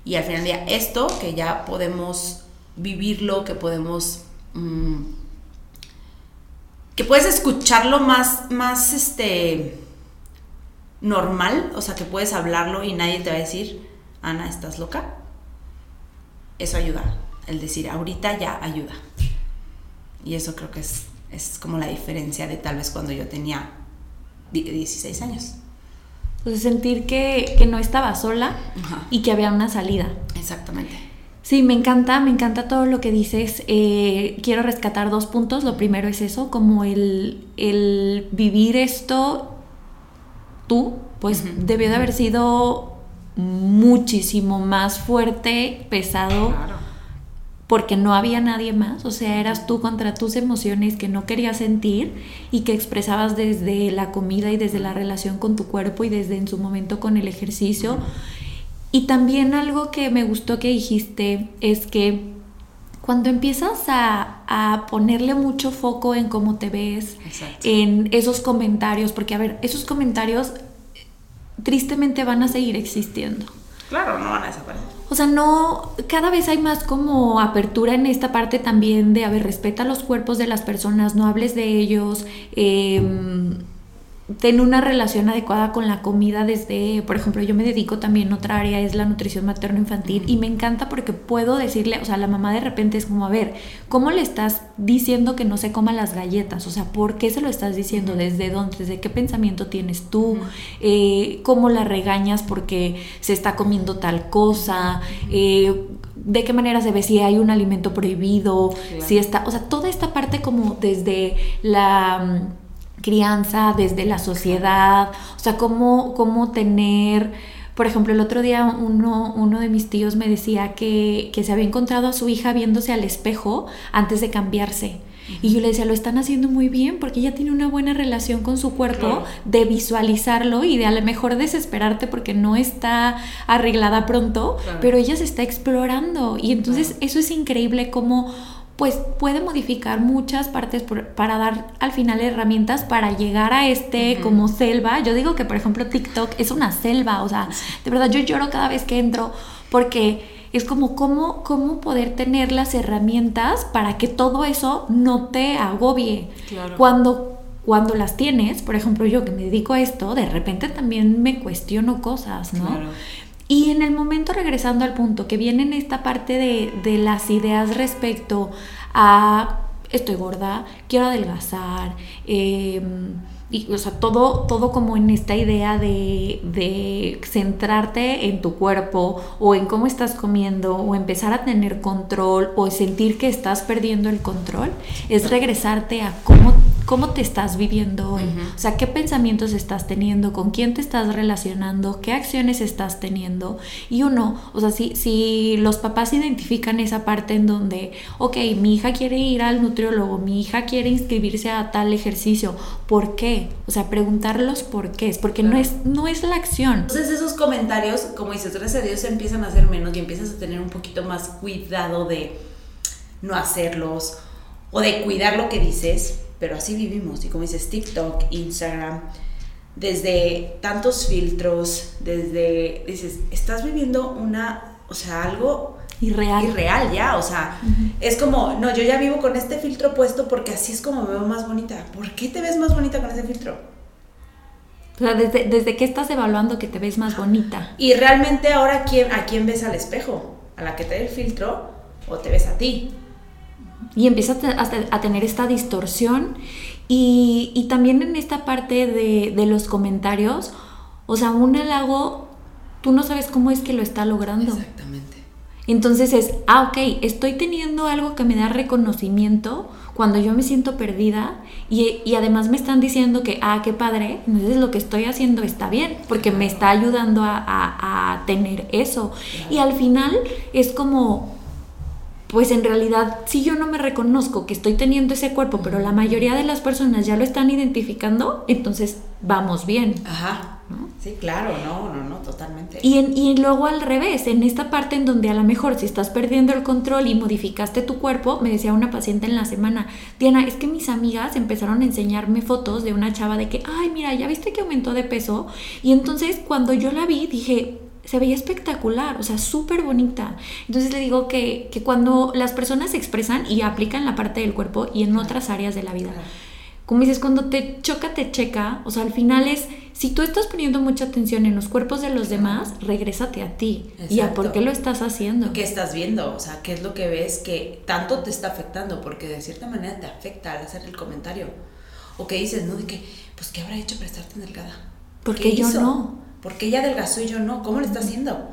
Y al final del día, esto que ya podemos vivirlo, que podemos... mm, que puedes escucharlo más, más este, normal, o sea, que puedes hablarlo y nadie te va a decir, Ana, ¿estás loca? Eso ayuda, el decir, ahorita ya ayuda. Y eso creo que es, es como la diferencia de tal vez cuando yo tenía di- 16 años. Pues sentir que, que no estaba sola Ajá. y que había una salida. Exactamente. Sí, me encanta, me encanta todo lo que dices. Eh, quiero rescatar dos puntos. Lo primero es eso, como el, el vivir esto tú, pues debió de haber sido muchísimo más fuerte, pesado, Claro. Porque no había nadie más, o sea, eras tú contra tus emociones que no querías sentir y que expresabas desde la comida y desde la relación con tu cuerpo y desde en su momento con el ejercicio. Y también algo que me gustó que dijiste es que cuando empiezas a, ponerle mucho foco en cómo te ves, en esos comentarios, porque a ver, esos comentarios tristemente van a seguir existiendo. Claro, no van a desaparecer. O sea, no, cada vez hay más como apertura en esta parte también de, a ver, respeta los cuerpos de las personas, no hables de ellos, eh, ten una relación adecuada con la comida desde, por ejemplo, yo me dedico también, otra área es la nutrición materno-infantil y me encanta porque puedo decirle, o sea, la mamá de repente es como, a ver, ¿cómo le estás diciendo que no se coma las galletas? O sea, ¿por qué se lo estás diciendo? ¿Desde dónde? ¿Desde qué pensamiento tienes tú? Eh, ¿Cómo la regañas porque se está comiendo tal cosa? Eh, de qué manera se ve si hay un alimento prohibido, si está, o sea, toda esta parte como desde la crianza, desde la sociedad, o sea, cómo, cómo tener... Por ejemplo, el otro día uno, uno de mis tíos me decía que, que, se había encontrado a su hija viéndose al espejo antes de cambiarse. Y yo le decía, lo están haciendo muy bien porque ella tiene una buena relación con su cuerpo, de visualizarlo y de a lo mejor desesperarte porque no está arreglada pronto, pero ella se está explorando. Y entonces eso es increíble como pues puede modificar muchas partes para dar al final herramientas para llegar a este como selva. Yo digo que por ejemplo TikTok es una selva, o sea, de verdad yo lloro cada vez que entro porque es como cómo, cómo poder tener las herramientas para que todo eso no te agobie. Cuando cuando las tienes, por ejemplo, yo que me dedico a esto, de repente también me cuestiono cosas, ¿no? Y en el momento regresando al punto que viene en esta parte de, las ideas respecto a estoy gorda, quiero adelgazar, em, y, o sea, todo, todo como en esta idea de, de, centrarte en tu cuerpo o en cómo estás comiendo o empezar a tener control o sentir que estás perdiendo el control, es regresarte a cómo cómo te estás viviendo hoy, o sea, qué pensamientos estás teniendo, con quién te estás relacionando, qué acciones estás teniendo. Y uno, o sea, si, si los papás identifican esa parte en donde, ok, mi hija quiere ir al nutriólogo, mi hija quiere inscribirse a tal ejercicio, ¿por qué? O sea, preguntarlos por qué, es porque no, es, no es la acción. Entonces esos comentarios, como dices, gracias a Dios se empiezan a hacer menos y empiezas a tener un poquito más cuidado de no hacerlos o de cuidar lo que dices pero así vivimos. Y como dices, TikTok, Instagram, desde tantos filtros, desde, dices, estás viviendo una, o sea, algo irreal. Irreal ya, o sea, es como, no, yo ya vivo con este filtro puesto porque así es como me veo más bonita. ¿Por qué te ves más bonita con ese filtro? O sea, desde, desde qué estás evaluando que te ves más bonita. Y realmente ahora, ¿quién, ¿a quién ves al espejo? ¿A la que te da el filtro o te ves a ti? y empieza a, tener esta distorsión y, también en esta parte de, los comentarios, o sea, un halago, tú no sabes cómo es que lo está logrando. Exactamente. Entonces es, ah, ok, estoy teniendo algo que me da reconocimiento cuando yo me siento perdida y, además me están diciendo que, ah, qué padre, entonces lo que estoy haciendo está bien, porque me está ayudando a, tener eso. Y al final es como, pues en realidad si yo no me reconozco que estoy teniendo ese cuerpo, pero la mayoría de las personas ya lo están identificando, entonces vamos bien. Ajá. Sí, claro, no, no, no, totalmente. Y, y luego al revés, en esta parte en donde a lo mejor si estás perdiendo el control y modificaste tu cuerpo, me decía una paciente en la semana, Diana, es que mis amigas empezaron a enseñarme fotos de una chava de que, ay, mira, ya viste que aumentó de peso. Y entonces cuando yo la vi, dije, se veía espectacular, o sea, súper bonita. Entonces le digo que, cuando las personas se expresan y aplican la parte del cuerpo y en otras áreas de la vida, como dices, cuando te choca, te checa, o sea, al final es, si tú estás poniendo mucha atención en los cuerpos de los demás, regrésate a ti. ¿Y a por qué lo estás haciendo? ¿Qué estás viendo? O sea, ¿qué es lo que ves que tanto te está afectando? Porque de cierta manera te afecta al hacer el comentario. O que dices, ¿no? De que, pues, ¿qué habrá hecho para estar tan delgada? Porque yo no. Porque ella adelgazó y yo no. ¿Cómo lo está haciendo?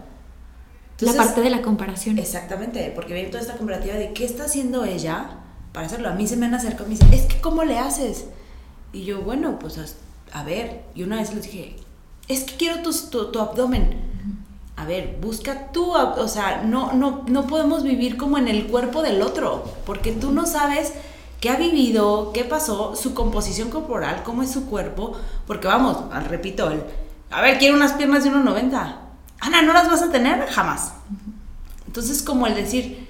la parte de la comparación. Exactamente, porque viene toda esta comparativa de qué está haciendo ella para hacerlo. A mí se me han acercado y me dicen, es que ¿cómo le haces? Y yo, bueno, pues a, ver. Y una vez les dije, es que quiero tu, tu, abdomen. a ver, busca tú, o sea, no, no, no podemos vivir como en el cuerpo del otro, porque tú no sabes qué ha vivido, qué pasó, su composición corporal, cómo es su cuerpo, porque vamos, repito, el, a ver, quiero unas piernas de 1,90. Ana, ¿no las vas a tener? Jamás. Entonces, como el decir,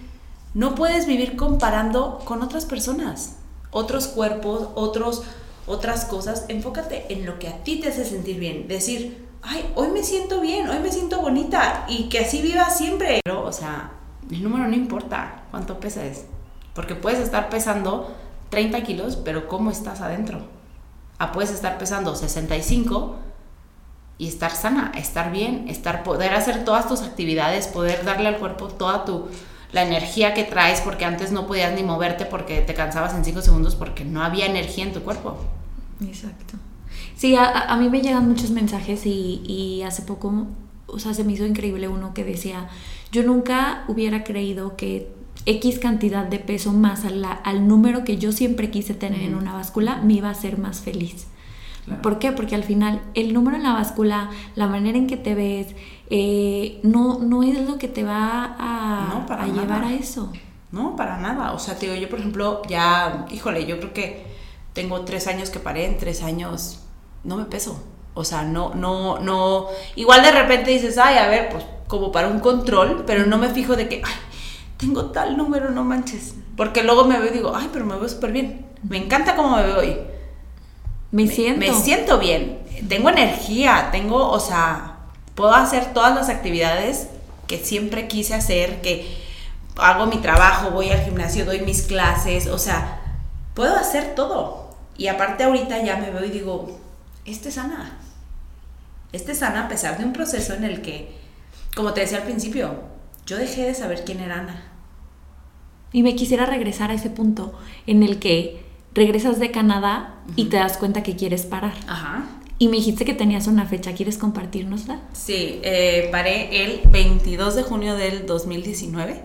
no puedes vivir comparando con otras personas, otros cuerpos, otros, otras cosas. Enfócate en lo que a ti te hace sentir bien. Decir, ay, hoy me siento bien, hoy me siento bonita y que así viva siempre. Pero, o sea, el número no importa cuánto pesas, porque puedes estar pesando 30 kilos, pero ¿cómo estás adentro? Ah, puedes estar pesando 65 y estar sana, estar bien, estar poder hacer todas tus actividades, poder darle al cuerpo toda tu la energía que traes porque antes no podías ni moverte porque te cansabas en 5 segundos porque no había energía en tu cuerpo. Exacto. Sí, a, mí me llegan muchos mensajes y, hace poco, o sea, se me hizo increíble uno que decía, yo nunca hubiera creído que X cantidad de peso más al, al número que yo siempre quise tener en una báscula me iba a hacer más feliz. ¿Por qué? Porque al final el número en la báscula, la manera en que te ves, eh, no, no es lo que te va a, a llevar a eso. No, para nada. O sea, te digo, yo por ejemplo, ya, híjole, yo creo que tengo tres años que paré, en tres años no me peso. O sea, no, no, no. Igual de repente dices, ay, a ver, pues como para un control, pero no me fijo de que, ay, tengo tal número, no manches. Porque luego me veo y digo, ay, pero me veo súper bien. Me encanta cómo me veo hoy. Me, siento. Me siento bien. Tengo energía, tengo, o sea, puedo hacer todas las actividades que siempre quise hacer, que hago mi trabajo, voy al gimnasio, doy mis clases, o sea, puedo hacer todo. Y aparte ahorita ya me veo y digo, esta es sana. Esta es sana a pesar de un proceso en el que, como te decía al principio, yo dejé de saber quién era Ana. Y me quisiera regresar a ese punto en el que regresas de Canadá y te das cuenta que quieres parar. Ajá. Y me dijiste que tenías una fecha, ¿quieres compartirnosla? Sí, eh, paré el 22 de junio del 2019.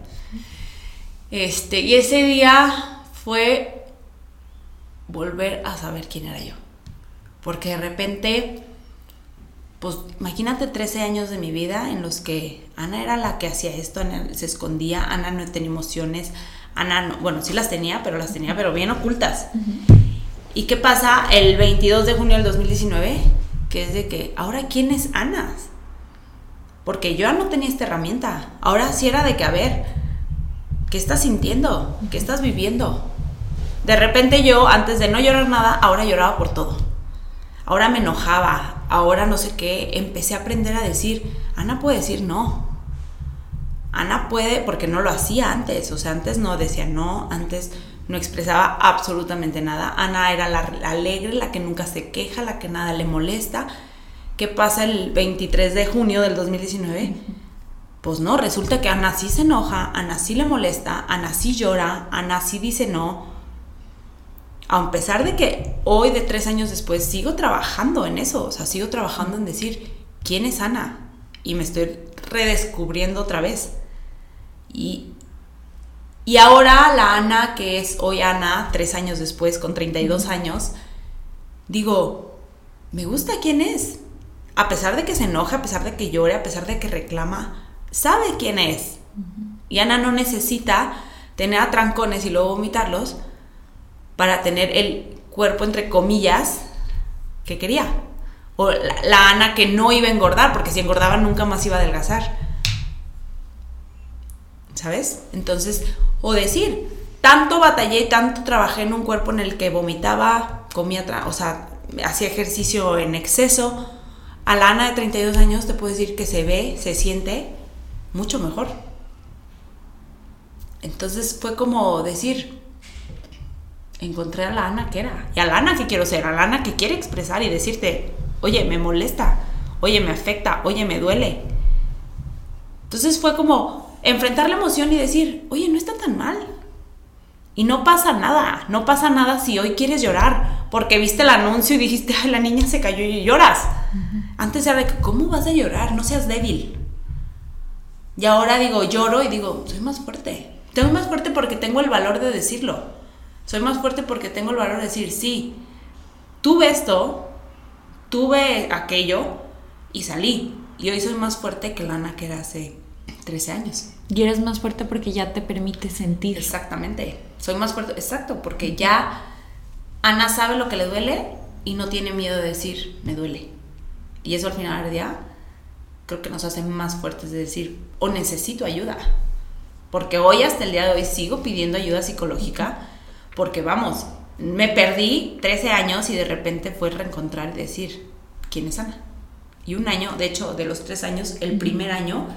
Este, y ese día fue volver a saber quién era yo. Porque de repente, pues imagínate 13 años de mi vida en los que Ana era la que hacía esto, Ana se escondía, Ana no tenía emociones, Ana, no, bueno, sí las tenía, pero las tenía, pero bien ocultas. ¿Y qué pasa el 22 de junio del 2019? Que es de que, ahora, ¿quién es Ana? Porque yo ya no tenía esta herramienta. Ahora sí era de que, a ver, ¿qué estás sintiendo? ¿Qué estás viviendo? De repente yo, antes de no llorar nada, ahora lloraba por todo ahora me enojaba, ahora no sé qué, empecé a aprender a decir, Ana puede decir no. Ana puede, porque no lo hacía antes, o sea, antes no decía no, antes no expresaba absolutamente nada. Ana era la, alegre, la que nunca se queja, la que nada le molesta. ¿Qué pasa el 23 de junio del 2019? Pues no, resulta que Ana sí se enoja, Ana sí le molesta, Ana sí llora, Ana sí dice no, a pesar de que hoy, de tres años después, sigo trabajando en eso, o sea, sigo trabajando en decir, ¿quién es Ana? Y me estoy redescubriendo otra vez. Y, y ahora la Ana, que es hoy Ana, tres años después, con 32 años, digo, me gusta quién es. A pesar de que se enoja, a pesar de que llore, a pesar de que reclama, sabe quién es. Y Ana no necesita tener atrancones y luego vomitarlos para tener el cuerpo, entre comillas, que quería. O la, Ana que no iba a engordar, porque si engordaba nunca más iba a adelgazar. ¿Sabes? Entonces, o decir, tanto batallé, tanto trabajé en un cuerpo en el que vomitaba, comía, o sea, hacía ejercicio en exceso. A la Ana de 32 años te puedo decir que se ve, se siente mucho mejor. Entonces fue como decir, encontré a la Ana que era. Y a la Ana que quiero ser, a la Ana que quiere expresar y decirte, oye, me molesta, oye, me afecta, oye, me duele. Entonces fue como enfrentar la emoción y decir, oye, no está tan mal. Y no pasa nada, no pasa nada si hoy quieres llorar, porque viste el anuncio y dijiste, ay, la niña se cayó y lloras. Antes era de que, ¿cómo vas a llorar? No seas débil. Y ahora digo, lloro y digo, soy más fuerte. Soy más fuerte porque tengo el valor de decirlo soy más fuerte porque tengo el valor de decir, sí, tuve esto, tuve aquello, y salí. Y hoy soy más fuerte que la Ana que era hace 13 años. Y eres más fuerte porque ya te permite sentir. Exactamente. Soy más fuerte, exacto, porque ya Ana sabe lo que le duele y no tiene miedo de decir, me duele. Y eso al final del día creo que nos hace más fuertes de decir, o necesito ayuda. Porque hoy hasta el día de hoy sigo pidiendo ayuda psicológica porque vamos, me perdí 13 años y de repente fue reencontrar y decir, ¿quién es Ana? Y un año, de hecho, de los tres años, el primer año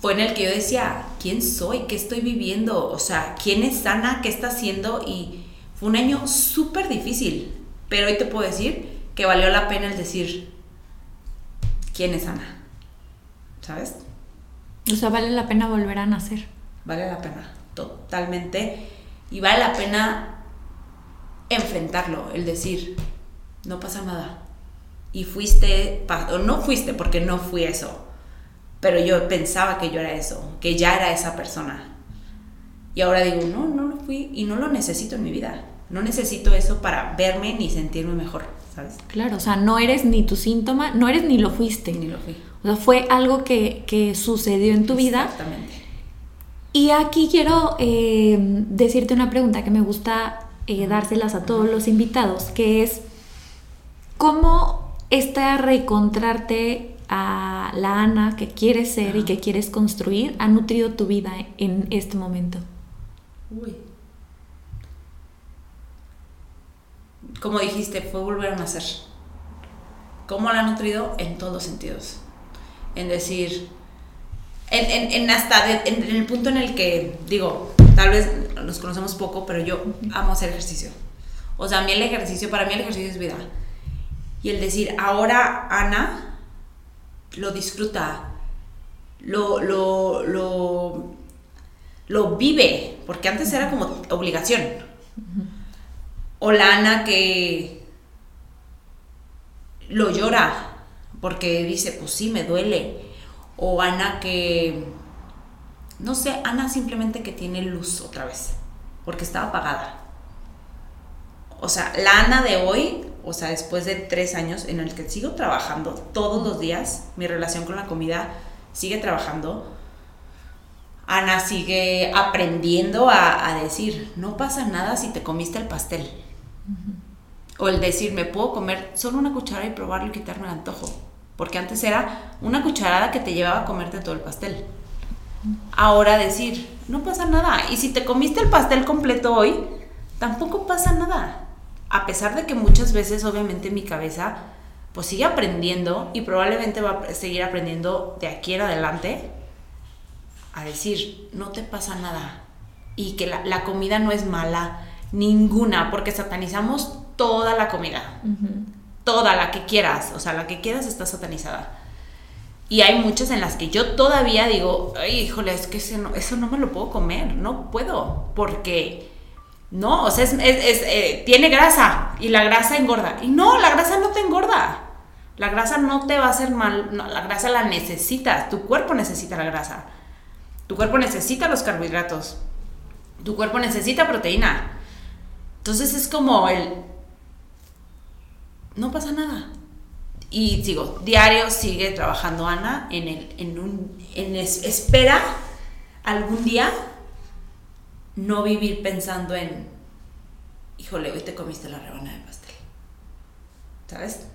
fue en el que yo decía, ¿quién soy? ¿Qué estoy viviendo? O sea, ¿quién es Ana? ¿Qué está haciendo? Y fue un año súper difícil, pero hoy te puedo decir que valió la pena el decir, ¿quién es Ana? ¿Sabes? O sea, vale la pena volver a nacer. Vale la pena, totalmente. Y vale la pena enfrentarlo, el decir, no pasa nada. Y fuiste, o no fuiste porque no fui eso, pero yo pensaba que yo era eso, que ya era esa persona. Y ahora digo, no, no lo fui y no lo necesito en mi vida. No necesito eso para verme ni sentirme mejor, ¿sabes? Claro, o sea, no eres ni tu síntoma, no eres ni lo fuiste. Ni lo fui. O sea, fue algo que, que sucedió en tu vida. Exactamente. Y aquí quiero eh, decirte una pregunta que me gusta eh, dárselas a todos los invitados, que es, ¿cómo está reencontrarte a la Ana que quieres ser y que quieres construir ha nutrido tu vida en este momento? Uy. Como dijiste, fue volver a nacer. ¿Cómo la ha nutrido? En todos los sentidos. En decir, en, en, hasta en, el punto en el que, digo, tal vez nos conocemos poco, pero yo amo hacer ejercicio. O sea, a mí el ejercicio, para mí el ejercicio es vida. Y el decir, ahora Ana lo disfruta, lo, lo, lo, lo vive, porque antes era como obligación. O la Ana que lo llora, porque dice, pues sí, me duele o Ana que, no sé, Ana simplemente que tiene luz otra vez, porque estaba apagada. O sea, la Ana de hoy, o sea, después de tres años en el que sigo trabajando todos los días, mi relación con la comida sigue trabajando. Ana sigue aprendiendo a, decir, no pasa nada si te comiste el pastel. O el decir, me puedo comer solo una cuchara y probarlo y quitarme el antojo porque antes era una cucharada que te llevaba a comerte todo el pastel. Ahora decir, no pasa nada. Y si te comiste el pastel completo hoy, tampoco pasa nada. A pesar de que muchas veces, obviamente, mi cabeza, pues sigue aprendiendo y probablemente va a seguir aprendiendo de aquí en adelante a decir, no te pasa nada. Y que la, comida no es mala, ninguna, porque satanizamos toda la comida toda la que quieras, o sea, la que quieras está satanizada. Y hay muchas en las que yo todavía digo, ay, híjole, es que eso no, eso no me lo puedo comer, no puedo, porque no, o sea, es, eh, tiene grasa y la grasa engorda. Y no, la grasa no te engorda. La grasa no te va a hacer mal, no, la grasa la necesitas, tu cuerpo necesita la grasa. Tu cuerpo necesita los carbohidratos. Tu cuerpo necesita proteína. Entonces es como el, no pasa nada. Y sigo, diario sigue trabajando Ana en, el, en un, en espera algún día no vivir pensando en, híjole, hoy te comiste la rebana de pastel. ¿Sabes?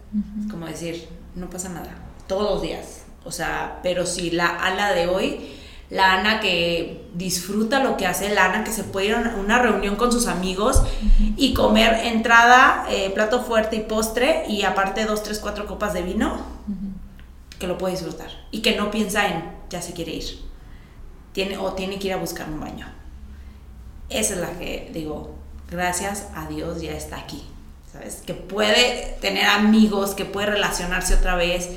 Es como decir, no pasa nada, todos los días. O sea, pero si la ala de hoy la Ana que disfruta lo que hace, la Ana que se puede ir a una reunión con sus amigos y comer entrada, eh, plato fuerte y postre y aparte dos, tres, cuatro copas de vino, que lo puede disfrutar y que no piensa en ya se quiere ir tiene, o tiene que ir a buscar un baño. Esa es la que digo, gracias a Dios ya está aquí, ¿sabes? Que puede tener amigos, que puede relacionarse otra vez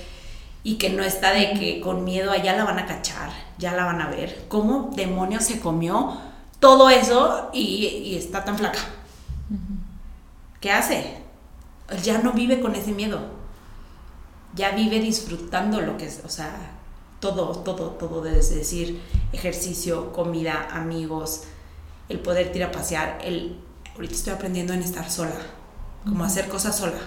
y que no está de que con miedo allá la van a cachar, ya la van a ver. ¿Cómo demonios se comió todo eso y, está tan flaca? ¿Qué hace? Ya no vive con ese miedo. Ya vive disfrutando lo que es, o sea, todo, todo, todo, desde decir ejercicio, comida, amigos, el poder ir a pasear, el, ahorita estoy aprendiendo en estar sola, como hacer cosas sola.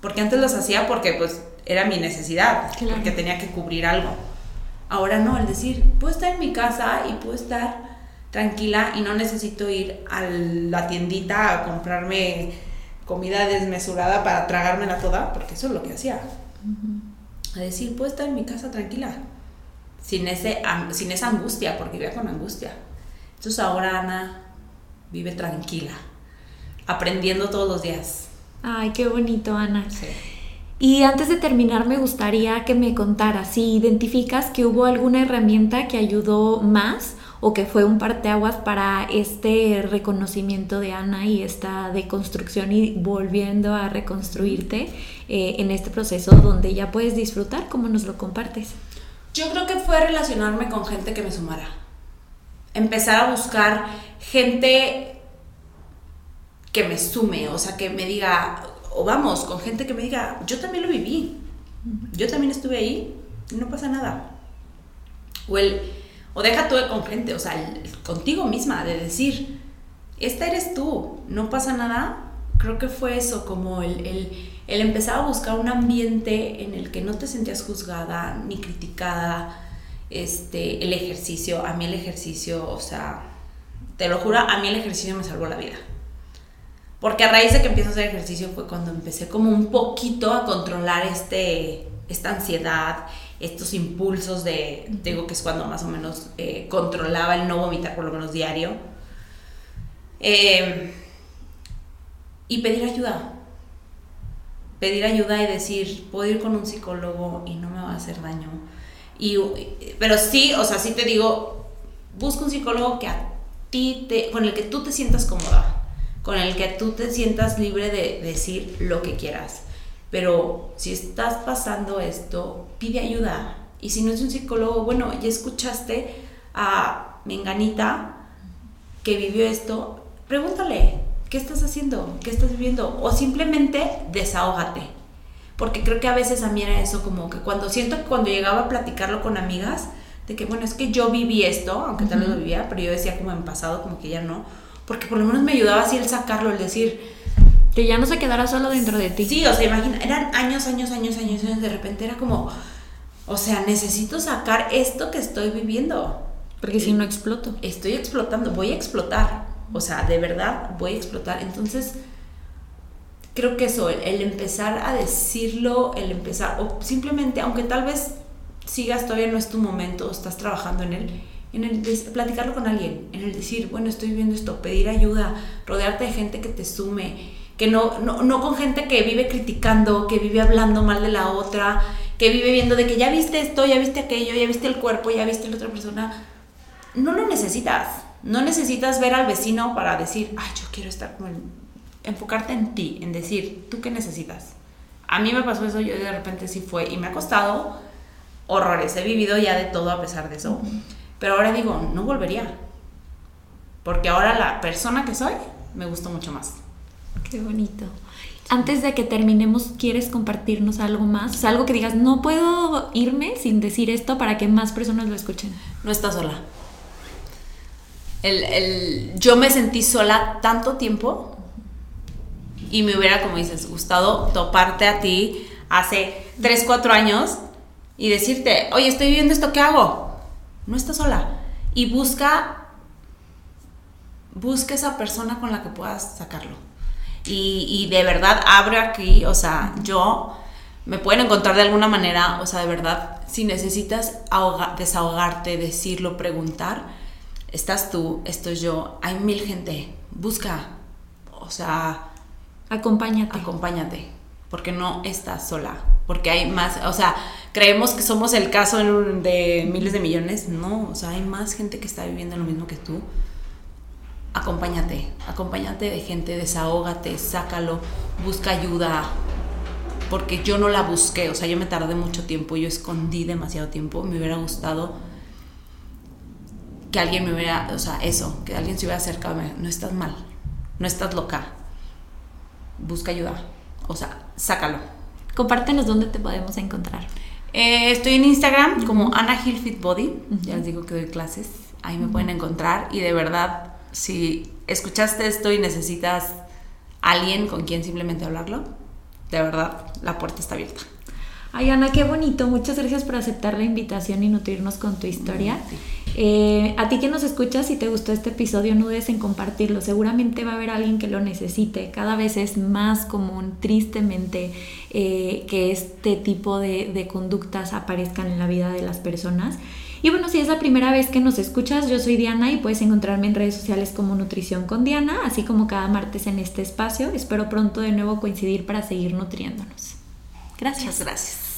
Porque antes las hacía porque pues era mi necesidad, porque tenía que cubrir algo. Ahora no, el decir, puedo estar en mi casa y puedo estar tranquila y no necesito ir a la tiendita a comprarme comida desmesurada para tragármela toda, porque eso es lo que hacía. A decir, puedo estar en mi casa tranquila, sin, ese, sin esa angustia, porque vivía con angustia. Entonces ahora Ana vive tranquila, aprendiendo todos los días. Ay, qué bonito, Ana. Y antes de terminar, me gustaría que me contaras si identificas que hubo alguna herramienta que ayudó más o que fue un parteaguas para este reconocimiento de Ana y esta deconstrucción y volviendo a reconstruirte eh, en este proceso donde ya puedes disfrutar como nos lo compartes. Yo creo que fue relacionarme con gente que me sumara. Empezar a buscar gente que me sume, o sea, que me diga, o vamos, con gente que me diga, yo también lo viví, yo también estuve ahí, no pasa nada. O el o deja tú con gente, o sea, contigo misma, de decir, esta eres tú, no pasa nada. Creo que fue eso, como el, el, empezar a buscar un ambiente en el que no te sentías juzgada ni criticada. Este, el ejercicio, a mí el ejercicio, o sea, te lo juro, a mí el ejercicio me salvó la vida. Porque a raíz de que empiezo a hacer ejercicio fue cuando empecé como un poquito a controlar este, esta ansiedad, estos impulsos de, digo que es cuando más o menos eh, controlaba el no vomitar por lo menos diario. Em, y pedir ayuda. Pedir ayuda y decir, puedo ir con un psicólogo y no me va a hacer daño. Y, pero sí, o sea, sí te digo, busca un psicólogo que con el que tú te sientas cómoda, con el que tú te sientas libre de decir lo que quieras. Pero si estás pasando esto, pide ayuda. Y si no es un psicólogo, bueno, ya escuchaste a Menganita que vivió esto, pregúntale, ¿qué estás haciendo? ¿Qué estás viviendo? O simplemente desahógate. Porque creo que a veces a mí era eso como que cuando siento que cuando llegaba a platicarlo con amigas, de que bueno, es que yo viví esto, aunque tal vez lo vivía, pero yo decía como en pasado, como que ya no, porque por lo menos me ayudaba así el sacarlo, el decir, que ya no se quedara solo dentro de ti. Sí, o sea, imagina, eran años, años, años, años, años, de repente era como, o sea, necesito sacar esto que estoy viviendo. Porque si no exploto. Estoy explotando, voy a explotar. O sea, de verdad voy a explotar. Entonces, creo que eso, el, empezar a decirlo, el empezar, o simplemente, aunque tal vez sigas, todavía no es tu momento, estás trabajando en él, en el platicarlo con alguien, en el decir, bueno, estoy viviendo esto, pedir ayuda, rodearte de gente que te sume, que no, no, con gente que vive criticando, que vive hablando mal de la otra, que vive viendo de que ya viste esto, ya viste aquello, ya viste el cuerpo, ya viste la otra persona. No lo necesitas. No necesitas ver al vecino para decir, ay, yo quiero estar con él. Enfocarte en ti, en decir, ¿tú qué necesitas? A mí me pasó eso, yo de repente sí fue, y me ha costado horrores. He vivido ya de todo a pesar de eso. Pero ahora digo, no volvería. Porque ahora la persona que soy me gustó mucho más. Qué bonito. Antes de que terminemos, ¿quieres compartirnos algo más? algo que digas, no puedo irme sin decir esto para que más personas lo escuchen. No estás sola. El, yo me sentí sola tanto tiempo y me hubiera, como dices, gustado toparte a ti hace 3, 4 años y decirte, oye, estoy viviendo esto, ¿qué hago? No estás sola. Y busca, busca esa persona con la que puedas sacarlo y, de verdad abre aquí, o sea, yo me pueden encontrar de alguna manera, o sea, de verdad, si necesitas desahogarte, decirlo, preguntar, estás tú, estoy yo, hay mil gente, busca, o sea, acompáñate. Acompáñate, porque no estás sola, porque hay más, o sea, creemos que somos el caso de miles de millones, no, o sea, hay más gente que está viviendo lo mismo que tú acompáñate, acompáñate de gente, desahógate, sácalo, busca ayuda, porque yo no la busqué, o sea, yo me tardé mucho tiempo, yo escondí demasiado tiempo, me hubiera gustado que alguien me hubiera, o sea, eso, que alguien se hubiera acercado, no estás mal, no estás loca, busca ayuda, o sea, sácalo. Compártenos dónde te podemos encontrar. Eh, estoy en Instagram como Ana Hill Fit Body, ya les digo que doy clases, ahí me pueden encontrar y de verdad si escuchaste esto y necesitas alguien con quien simplemente hablarlo, de verdad, la puerta está abierta. Ay, Ana, qué bonito. Muchas gracias por aceptar la invitación y nutrirnos con tu historia. Eh, a ti que nos escuchas, si te gustó este episodio, no dudes en compartirlo. Seguramente va a haber alguien que lo necesite. Cada vez es más común, tristemente, eh, que este tipo de, de conductas aparezcan en la vida de las personas. Y bueno, si es la primera vez que nos escuchas, yo soy Diana y puedes encontrarme en redes sociales como Nutrición con Diana, así como cada martes en este espacio. Espero pronto de nuevo coincidir para seguir nutriéndonos. Gracias. gracias.